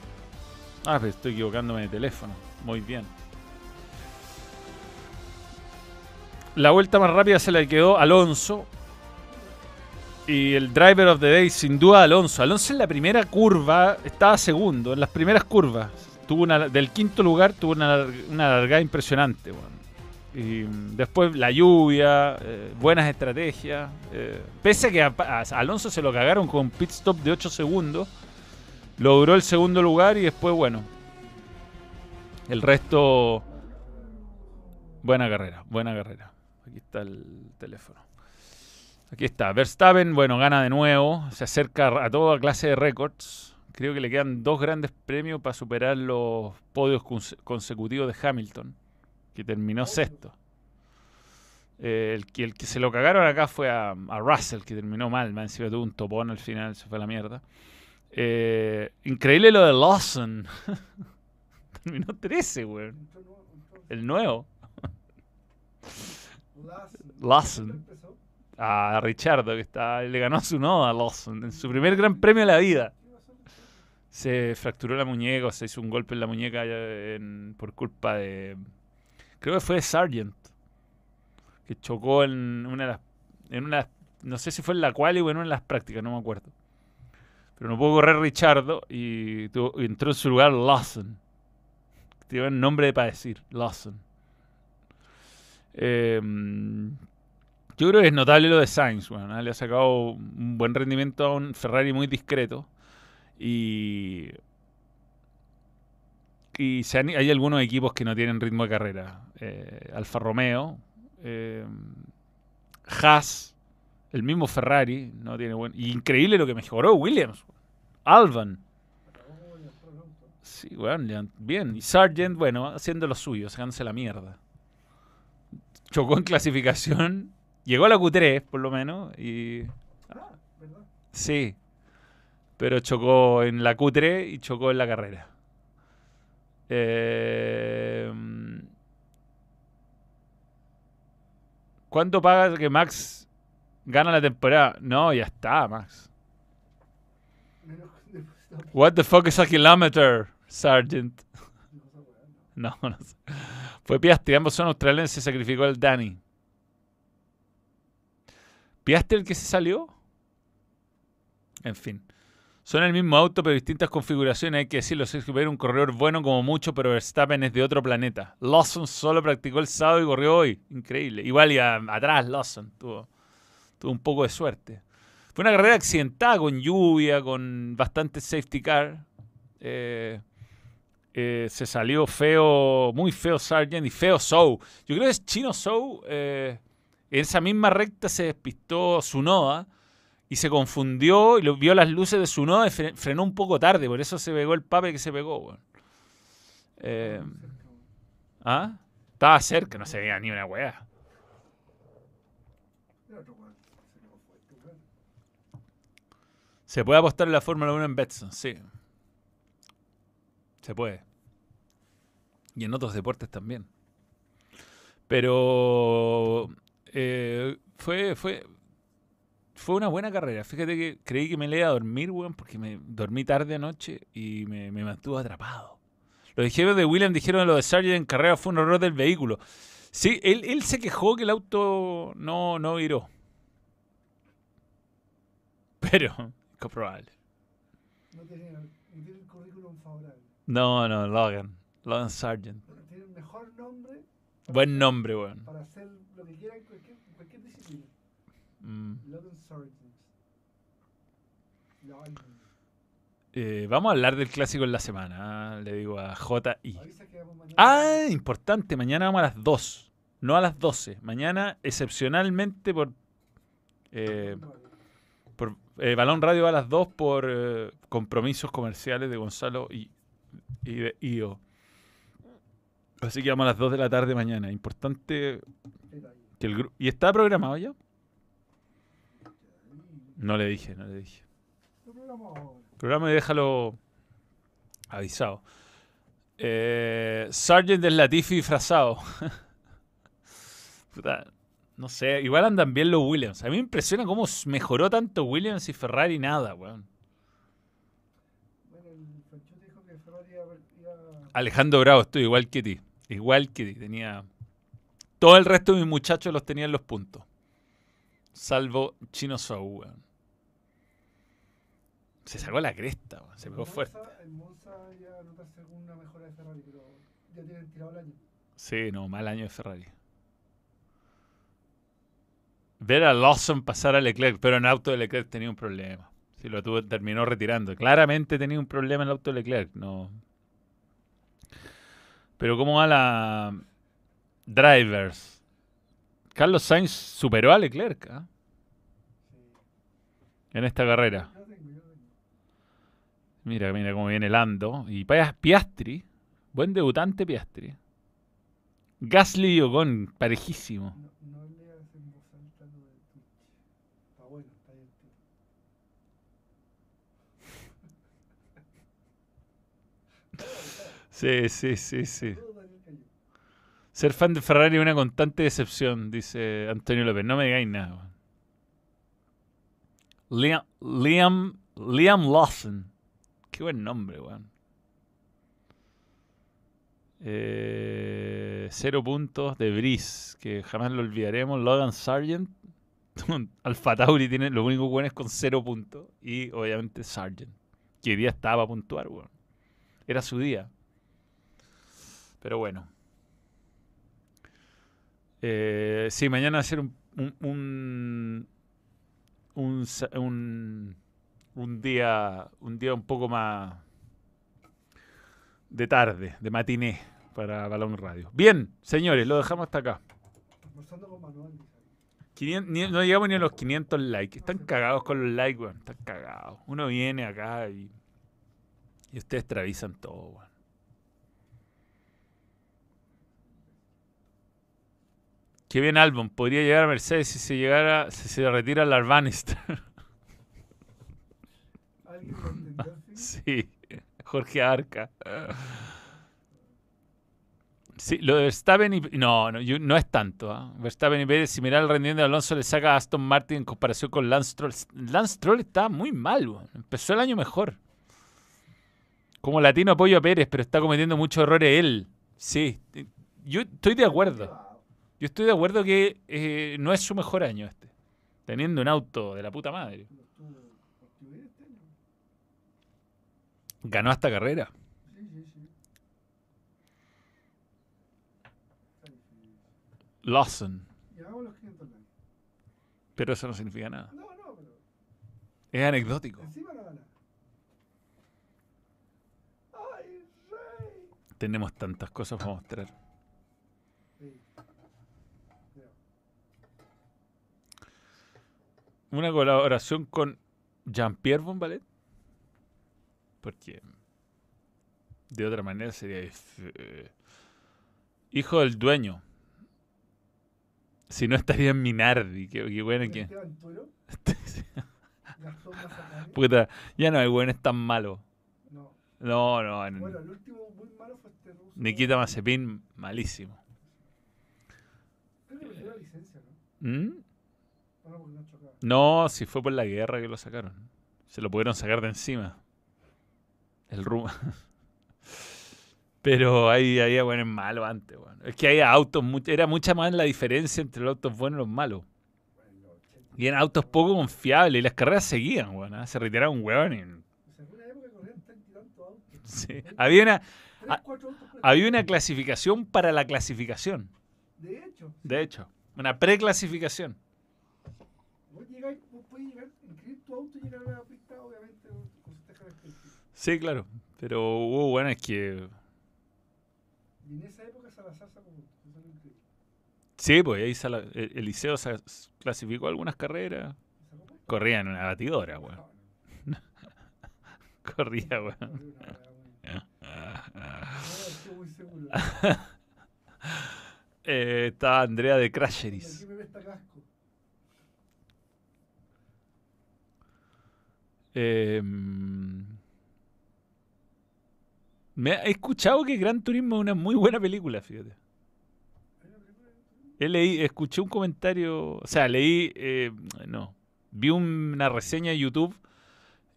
Ah, estoy equivocándome de teléfono. Muy bien. La vuelta más rápida se la quedó Alonso. Y el driver of the day, sin duda, Alonso. Alonso en la primera curva estaba segundo, en las primeras curvas. Tuvo una, del quinto lugar tuvo una, una largada impresionante. Y después la lluvia, eh, buenas estrategias. eh, pese a que Alonso se lo cagaron con un pit stop de 8 segundos, logró el segundo lugar y después, bueno, el resto. Buena carrera, buena carrera. Aquí está el teléfono. Aquí está. Verstappen, bueno, gana de nuevo. Se acerca a toda clase de récords. Creo que le quedan dos grandes premios para superar los podios cons- consecutivos de Hamilton, que terminó sexto. Eh, el, que, el que se lo cagaron acá fue a, Russell, que terminó mal. Más encima tuvo un topón al final, se fue a la mierda. Eh, increíble lo de Lawson. terminó 13, weón. Entró nuevo, entró El nuevo. Lawson. A Richardo, que está, le ganó a su noda a Lawson en su primer gran premio de la vida. Se fracturó la muñeca, o se hizo un golpe en la muñeca en- por culpa de. Creo que fue de Sargent. Que chocó en una de las. En una, no sé si fue en la quali o en una de las prácticas, no me acuerdo. Pero no pudo correr Richardo y, entró en su lugar Lawson. Tiene un nombre para decir, Lawson. Eh, yo creo que es notable lo de Sainz, bueno, le ha sacado un buen rendimiento a un Ferrari muy discreto. Y, hay algunos equipos que no tienen ritmo de carrera. Eh, Alfa Romeo, eh, Haas, el mismo Ferrari, no tiene buen. y increíble lo que mejoró Williams. Alban. Sí, han- bien. Y Sargent, bueno, haciendo lo suyo, sacándose la mierda. Chocó en clasificación. Llegó a la Q3, por lo menos. Y. Ah, ¿verdad? Sí. Pero chocó en la Q3 y chocó en la carrera. Eh, ¿Cuánto paga que Max gana la temporada? No, ya está, Max. What the fuck is a kilometer, weón, no. No, sé. Fue Piastri, ambos son australianos, se sacrificó el Dani. ¿Piastri el que se salió? En fin. Son el mismo auto, pero distintas configuraciones. Hay que decirlo, es que un corredor bueno como mucho, pero Verstappen es de otro planeta. Lawson solo practicó el sábado y corrió hoy. Increíble. Igual iba atrás Lawson. Tuvo, tuvo un poco de suerte. Fue una carrera accidentada, con lluvia, con bastante safety car. Eh, eh, se salió feo, muy feo Sargent y feo Sou. Yo creo que es Chino Sou. eh, en esa misma recta se despistó Sunoda y se confundió y lo, vio las luces de Sunoda y fre- frenó un poco tarde. Por eso se pegó el pape que se pegó. weón. Eh. ¿Ah? Estaba cerca, no se veía ni una weá. El otro, weón, se nos fue este weón. Se puede apostar en la Fórmula 1 en Betson, sí. Se puede. Y en otros deportes también. Pero eh, fue, fue, fue una buena carrera. Fíjate que creí que me le iba a dormir, weón, porque me dormí tarde anoche y me, me mantuvo atrapado. Los dijeron de William dijeron lo de Sargent en carrera fue un error del vehículo. Sí, él, él se quejó que el auto no, no viró. Pero, comprobable. No tiene, no currículum favorable. No, no, Logan. Logan Sargent. Tiene el mejor nombre Buen hacer- nombre, weón. Para hacer lo que quiera en cualquier, cualquier disciplina. Mm. Logan Sargent. Logan. Eh, vamos a hablar del clásico en la semana, ah, le digo a JI. Ah, importante, mañana vamos a las 2, no a las 12. Mañana, excepcionalmente, por, eh, eh, Balón Radio va a las 2 por eh, compromisos comerciales de Gonzalo y, de IO. Así que vamos a las 2 de la tarde mañana. Importante que el grupo... ¿Y está programado ya? No le dije, no le dije. Programa y déjalo avisado. Eh, Sargent del Latifi disfrazado. Puta, no sé, igual andan bien los Williams. A mí me impresiona cómo mejoró tanto Williams y Ferrari nada, weón. Bueno, el dijo que Ferrari iba, a- iba Alejandro Bravo, estoy igual que ti. Igual que ti. Tenía. Todo el resto de mis muchachos los tenía en los puntos. Salvo Chino Sou, weón. Se sacó la cresta, weón. Se pegó fuerte. En Monza ya notarse alguna mejora de Ferrari, pero ya tienen tirado el año. Sí, no, mal año de Ferrari. Ver a Lawson pasar a Leclerc, pero en auto de Leclerc tenía un problema. Si lo tuvo, terminó retirando. Claramente tenía un problema en el auto de Leclerc. No. Pero ¿cómo va la Drivers? Carlos Sainz superó a Leclerc ¿ah? Sí. en esta carrera. Mira, mira cómo viene Lando. Y Pia- Piastri. Buen debutante Piastri. Gasly y Ocon, parejísimo leas en voz alta lo de Twitch. Está bueno, está divertido. Sí, sí, sí, sí. Ser fan de Ferrari es una constante decepción, dice Antonio López. No me digáis nada. Liam, Liam, Liam Lawson. Qué buen nombre, weón. Eh, cero puntos de Brice, que jamás lo olvidaremos. Logan Sargent. Alfa Tauri tiene lo único bueno es con cero puntos. Y obviamente Sargent, que hoy día estaba a puntuar, weón. Era su día. Pero bueno. Eh, sí, mañana va a ser un, un, un, un, día un día un poco más de tarde, de matiné para Balón Radio. Bien, señores, lo dejamos hasta acá. Almorzando con Manuel. dice ahí. 500 ni- no llegamos ni a los 500 likes. Están cagados con los likes, weón. Están cagados. Uno viene acá y, y ustedes travisan todo, weón. Qué bien álbum. Podría llegar a Mercedes si se llegara, si se retira la Bannister. ¿Alguien lo sí, Jorge Arca. Sí, lo de Verstappen y... No, no, no es tanto. ¿ah? Verstappen y Pérez, si mirar el rendimiento de Alonso, le saca a Aston Martin en comparación con Lance Stroll. Lance Stroll está muy mal, weón. Empezó el año mejor. Como latino apoyo a Pérez, pero está cometiendo muchos errores él. Sí, eh, yo estoy de acuerdo. Yo estoy de acuerdo que eh, no es su mejor año este. Teniendo un auto de la puta madre. Ganó esta carrera. Lawson. Llegamos a los 500 likes. Pero eso no significa nada. No, no, Es anecdótico. encima la gana. ¡Ay, rey! Tenemos tantas cosas para mostrar. Una colaboración con Jean-Pierre Bombalet. Porque de otra manera sería eh, hijo del dueño. Si no estaría en Minardi. Que, que bueno que. Puta, ya no hay buenos tan malos. No. No, no. en- Bueno, el último muy malo fue este ruso. Nikita Mazepin, malísimo. Creo que perdió la licencia, ¿no? ¿Mm? No, si fue por la guerra que lo sacaron. Se lo pudieron sacar de encima. El rumbo. Pero ahí había buenos malos antes, weón. Es que había autos, era mucha más la diferencia entre los autos buenos y los malos. Bueno, los 80. Y eran autos poco confiables y las carreras seguían, weón. ¿ah? Se retiraron un weón y... O sea, en una época corrían 30 y tantos autos. sí. Había una, Tres, ah, había una clasificación para la clasificación, De hecho, de hecho. Una preclasificación. vos llegar, inscribir tu auto y llegar a la pista, obviamente, con características. Sí, claro. Pero hubo buenas que... Y en esa época Salazar sacó es. Sí, pues ahí sala- el, el liceo se clasificó algunas carreras. Corría en una batidora, weón. Corría, weón. Muy- seguro. Eh, estaba Andrea de Crasheris. me. Eh, he escuchado que Gran Turismo es una muy buena película, fíjate. ¿Hay una película de- He leí, escuché un comentario, o sea, leí, eh, no, vi una reseña de YouTube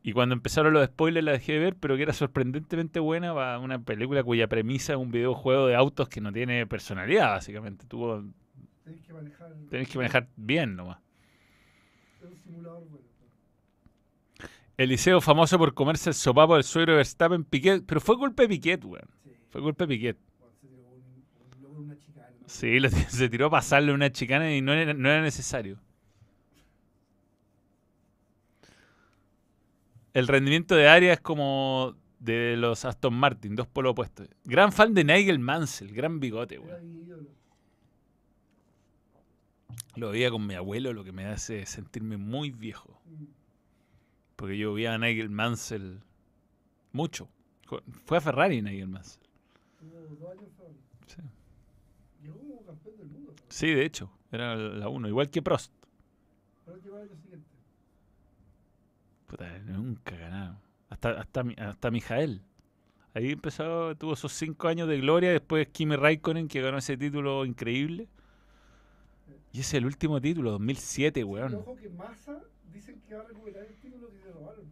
y cuando empezaron los spoilers la dejé de ver, pero que era sorprendentemente buena para una película cuya premisa es un videojuego de autos que no tiene personalidad, básicamente. Tuvo, Tenés que manejar. tenés que manejar bien nomás. Es un simulador bueno. Eliseo famoso por comerse el sopapo del suegro de Verstappen, Piquet, pero fue culpa de Piquet, weón. Sí. Fue culpa de Piquet. Sí, se tiró a pasarle una chicana y no era, no era necesario. El rendimiento de Arias es como de los Aston Martin, dos polos opuestos. Gran fan de Nigel Mansell, gran bigote, weón. Lo veía con mi abuelo, lo que me hace sentirme muy viejo. Porque yo veía a Nigel Mansell mucho. Fue- a Ferrari Nigel Mansell. Sí. Sí, de hecho, era la uno, igual que Prost. Pero llegó al año siguiente. Puta, nunca ganaba. Hasta, hasta, hasta Mijael. Ahí empezó, tuvo esos cinco años de gloria. Después Kimi Raikkonen, que ganó ese título increíble. Y ese es el último título, 2007, Pero weón. ojo que Massa dicen que va a recuperar el título que le robaron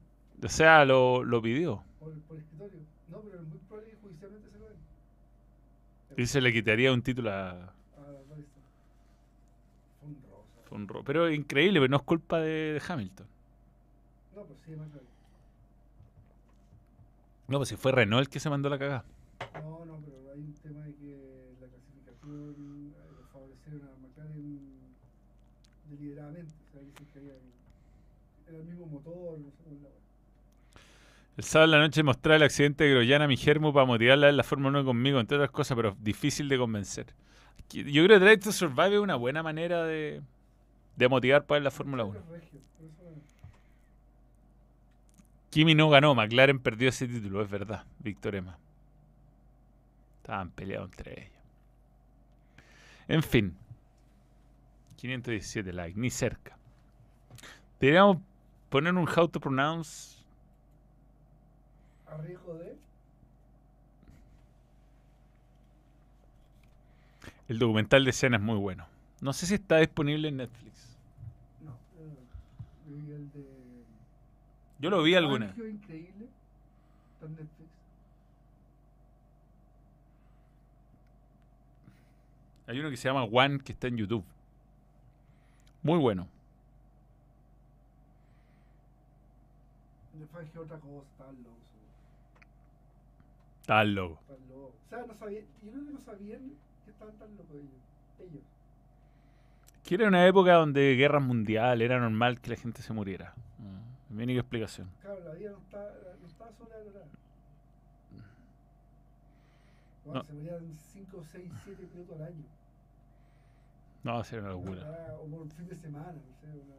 O sea, lo, lo pidió. por, por escritorio. No, pero es muy probable que judicialmente se lo den. Y se le quitaría un título a. A la Barista. Fue un rosa. Pero increíble, pero no es culpa de Hamilton. No, pues sí. No, pues si fue Renault el que se mandó la cagada. No, no, pero hay un tema de que la clasificación eh, favorecieron a McLaren deliberadamente. O sea, dicen que había era el mismo motor, no sé cómo. El sábado en la noche mostraba el accidente de Groyana a mi germo para motivarla en la Fórmula 1 conmigo, entre otras cosas, pero difícil de convencer. Yo creo que Drive to Survive es una buena manera de, de motivar para la Fórmula 1. Los regios, por eso, bueno. Kimi no ganó, McLaren perdió ese título, es verdad, Víctor Emma. Estaban peleados entre ellos. En fin. 517 likes, ni cerca. Deberíamos poner un how to pronounce. A riesgo de. El documental de escena es muy bueno. No sé si está disponible en Netflix. No, eh, vi el de. Yo lo vi alguna. Increíble. Hay uno que se llama One que está en YouTube. Muy bueno. Otra cosa, está loco. Está loco. O sea, no sabían, yo creo que no sabían que estaban tan locos ellos. ellos. Que era una época donde guerra mundial, era normal que la gente se muriera. Mi única explicación. Claro, la vida no está, no está sobrevalorada. No. Bueno, Se morían 5, 6, 7 pilotos al año. No, va a ser una locura. O por un fin de semana, no sé, una.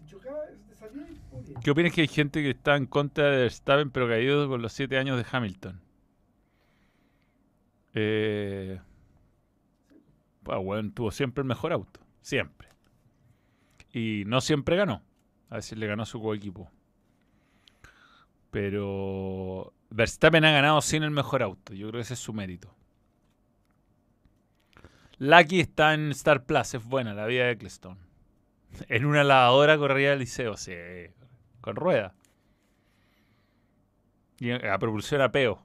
Si chocaba, te salía y. ¿Qué opinas que hay gente que está en contra de Verstappen pero caído con los siete años de Hamilton? Eh, pues, bueno, tuvo siempre el mejor auto. Siempre. Y no siempre ganó. A veces le ganó a su coequipo. Pero Verstappen ha ganado sin el mejor auto. Yo creo que ese es su mérito. Lucky está en Star Plus. Es buena la vida de Ecclestone. En una lavadora corría el liceo, sí, con rueda. Y a propulsión a peo.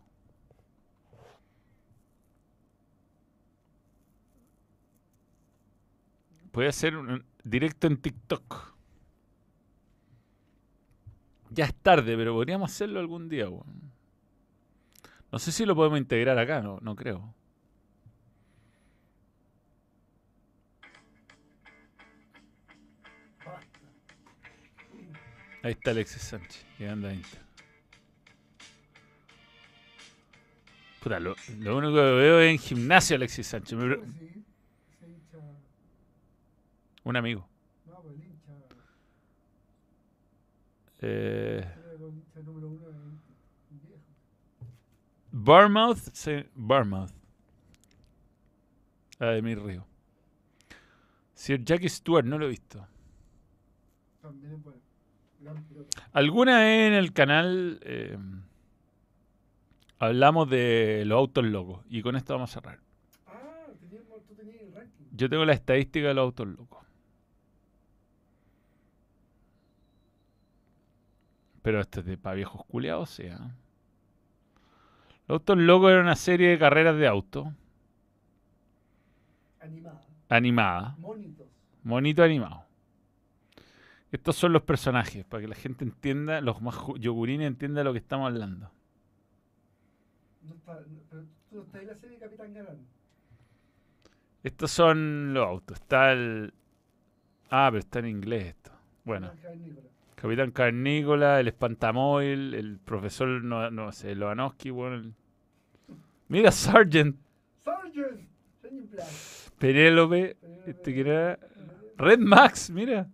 Puede ser un directo en TikTok. Ya es tarde, pero podríamos hacerlo algún día. weón. No sé si lo podemos integrar acá, no, no creo. Ahí está Alexis Sánchez, llegando a Inter. Puta, lo, lo único que veo es en gimnasio Alexis Sánchez. me pre- Pues sí, ese hincha. Un amigo. No, pues el hincha. Eh. Bournemouth, sí, Bournemouth. Ademir Río. Sir Jackie Stewart, no lo he visto. También es bueno. Alguna vez en el canal eh, hablamos de los autos locos y con esto vamos a cerrar. Ah, teníamos, tú tenías el ranking. Yo tengo la estadística de los autos locos. Pero esto es de para viejos culiados, sí. ¿ah? Los autos locos era una serie de carreras de autos Animada. animada, Monitos. monito animado. Estos son los personajes, para que la gente entienda, los más yogurines entienda lo que estamos hablando. No está, no- pero tú no estás en la serie de Capitán Galán. Estos son los autos. Está el. Ah, pero está en inglés esto. Bueno. Capitán Carnícola, el Espantamóvil, el profesor, no, no sé, Loanowski, bueno. el- Mira, Sargent, Sargent. Penélope, este que era. Red Max, mira.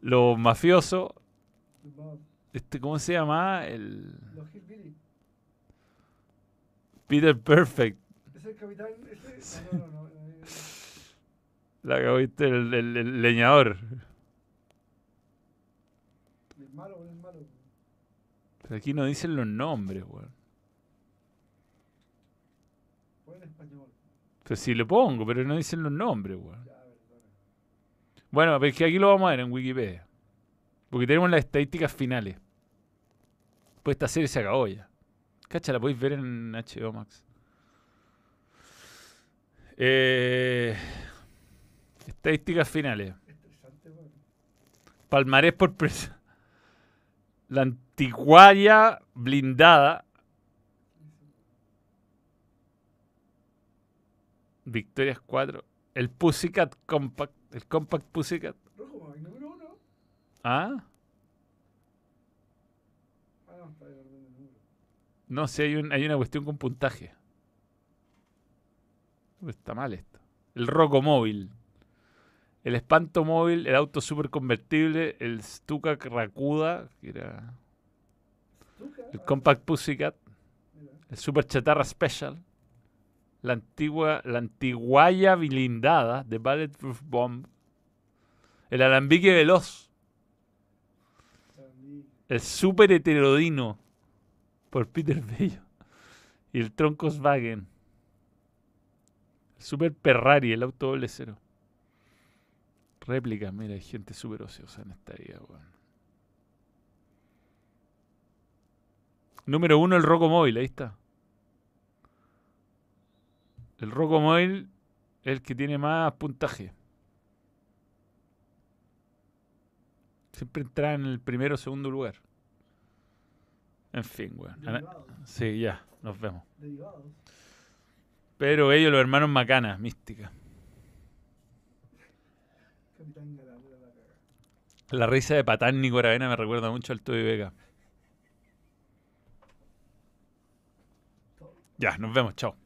Los mafiosos, este, ¿cómo se llama? El. Peter Perfect. Es el capitán. Ese. No, no, no. no, La que viste, el, el- el leñador. El malo, el malo. Pero aquí no dicen los nombres, weón. Pero sí le pongo, pero no dicen los nombres, weón. Bueno, pero es que aquí lo vamos a ver en Wikipedia. Porque tenemos las estadísticas finales. Pues esta serie se acabó ya. Cacha, la podéis ver en HBO Max. Eh, estadísticas finales. Palmarés por presa. La antiguaya blindada. Victorias 4. El Pussycat Compact. El Compact Pussycat. Rojo número uno. ¿Ah? Ah, no, sé, hay, un- hay una cuestión con puntaje. Está mal esto. El Roco Móvil. El Espanto Móvil, el auto super convertible, el Stuka Racuda, que era. El Compact Pussycat, el Super Chatarra Special, la antigua, la antiguaya blindada de Bulletproof Bomb, el Alambique Veloz, el Super Heterodino por Peter Bello y el Troncoswagen, el Super Ferrari, el auto doble cero. Réplica, mira, hay gente súper ociosa en esta vida, weón. Número uno, el Roco Móvil, ahí está. El Roco Móvil es el que tiene más puntaje. Siempre entra en el primero o segundo lugar. En fin, weón. Derivados. Sí, ya, nos vemos. Derivados. Pero ellos, los hermanos Macana, mística. La risa de Patán Nico Aravena me recuerda mucho al Toby Vega. Ya, nos vemos, chao.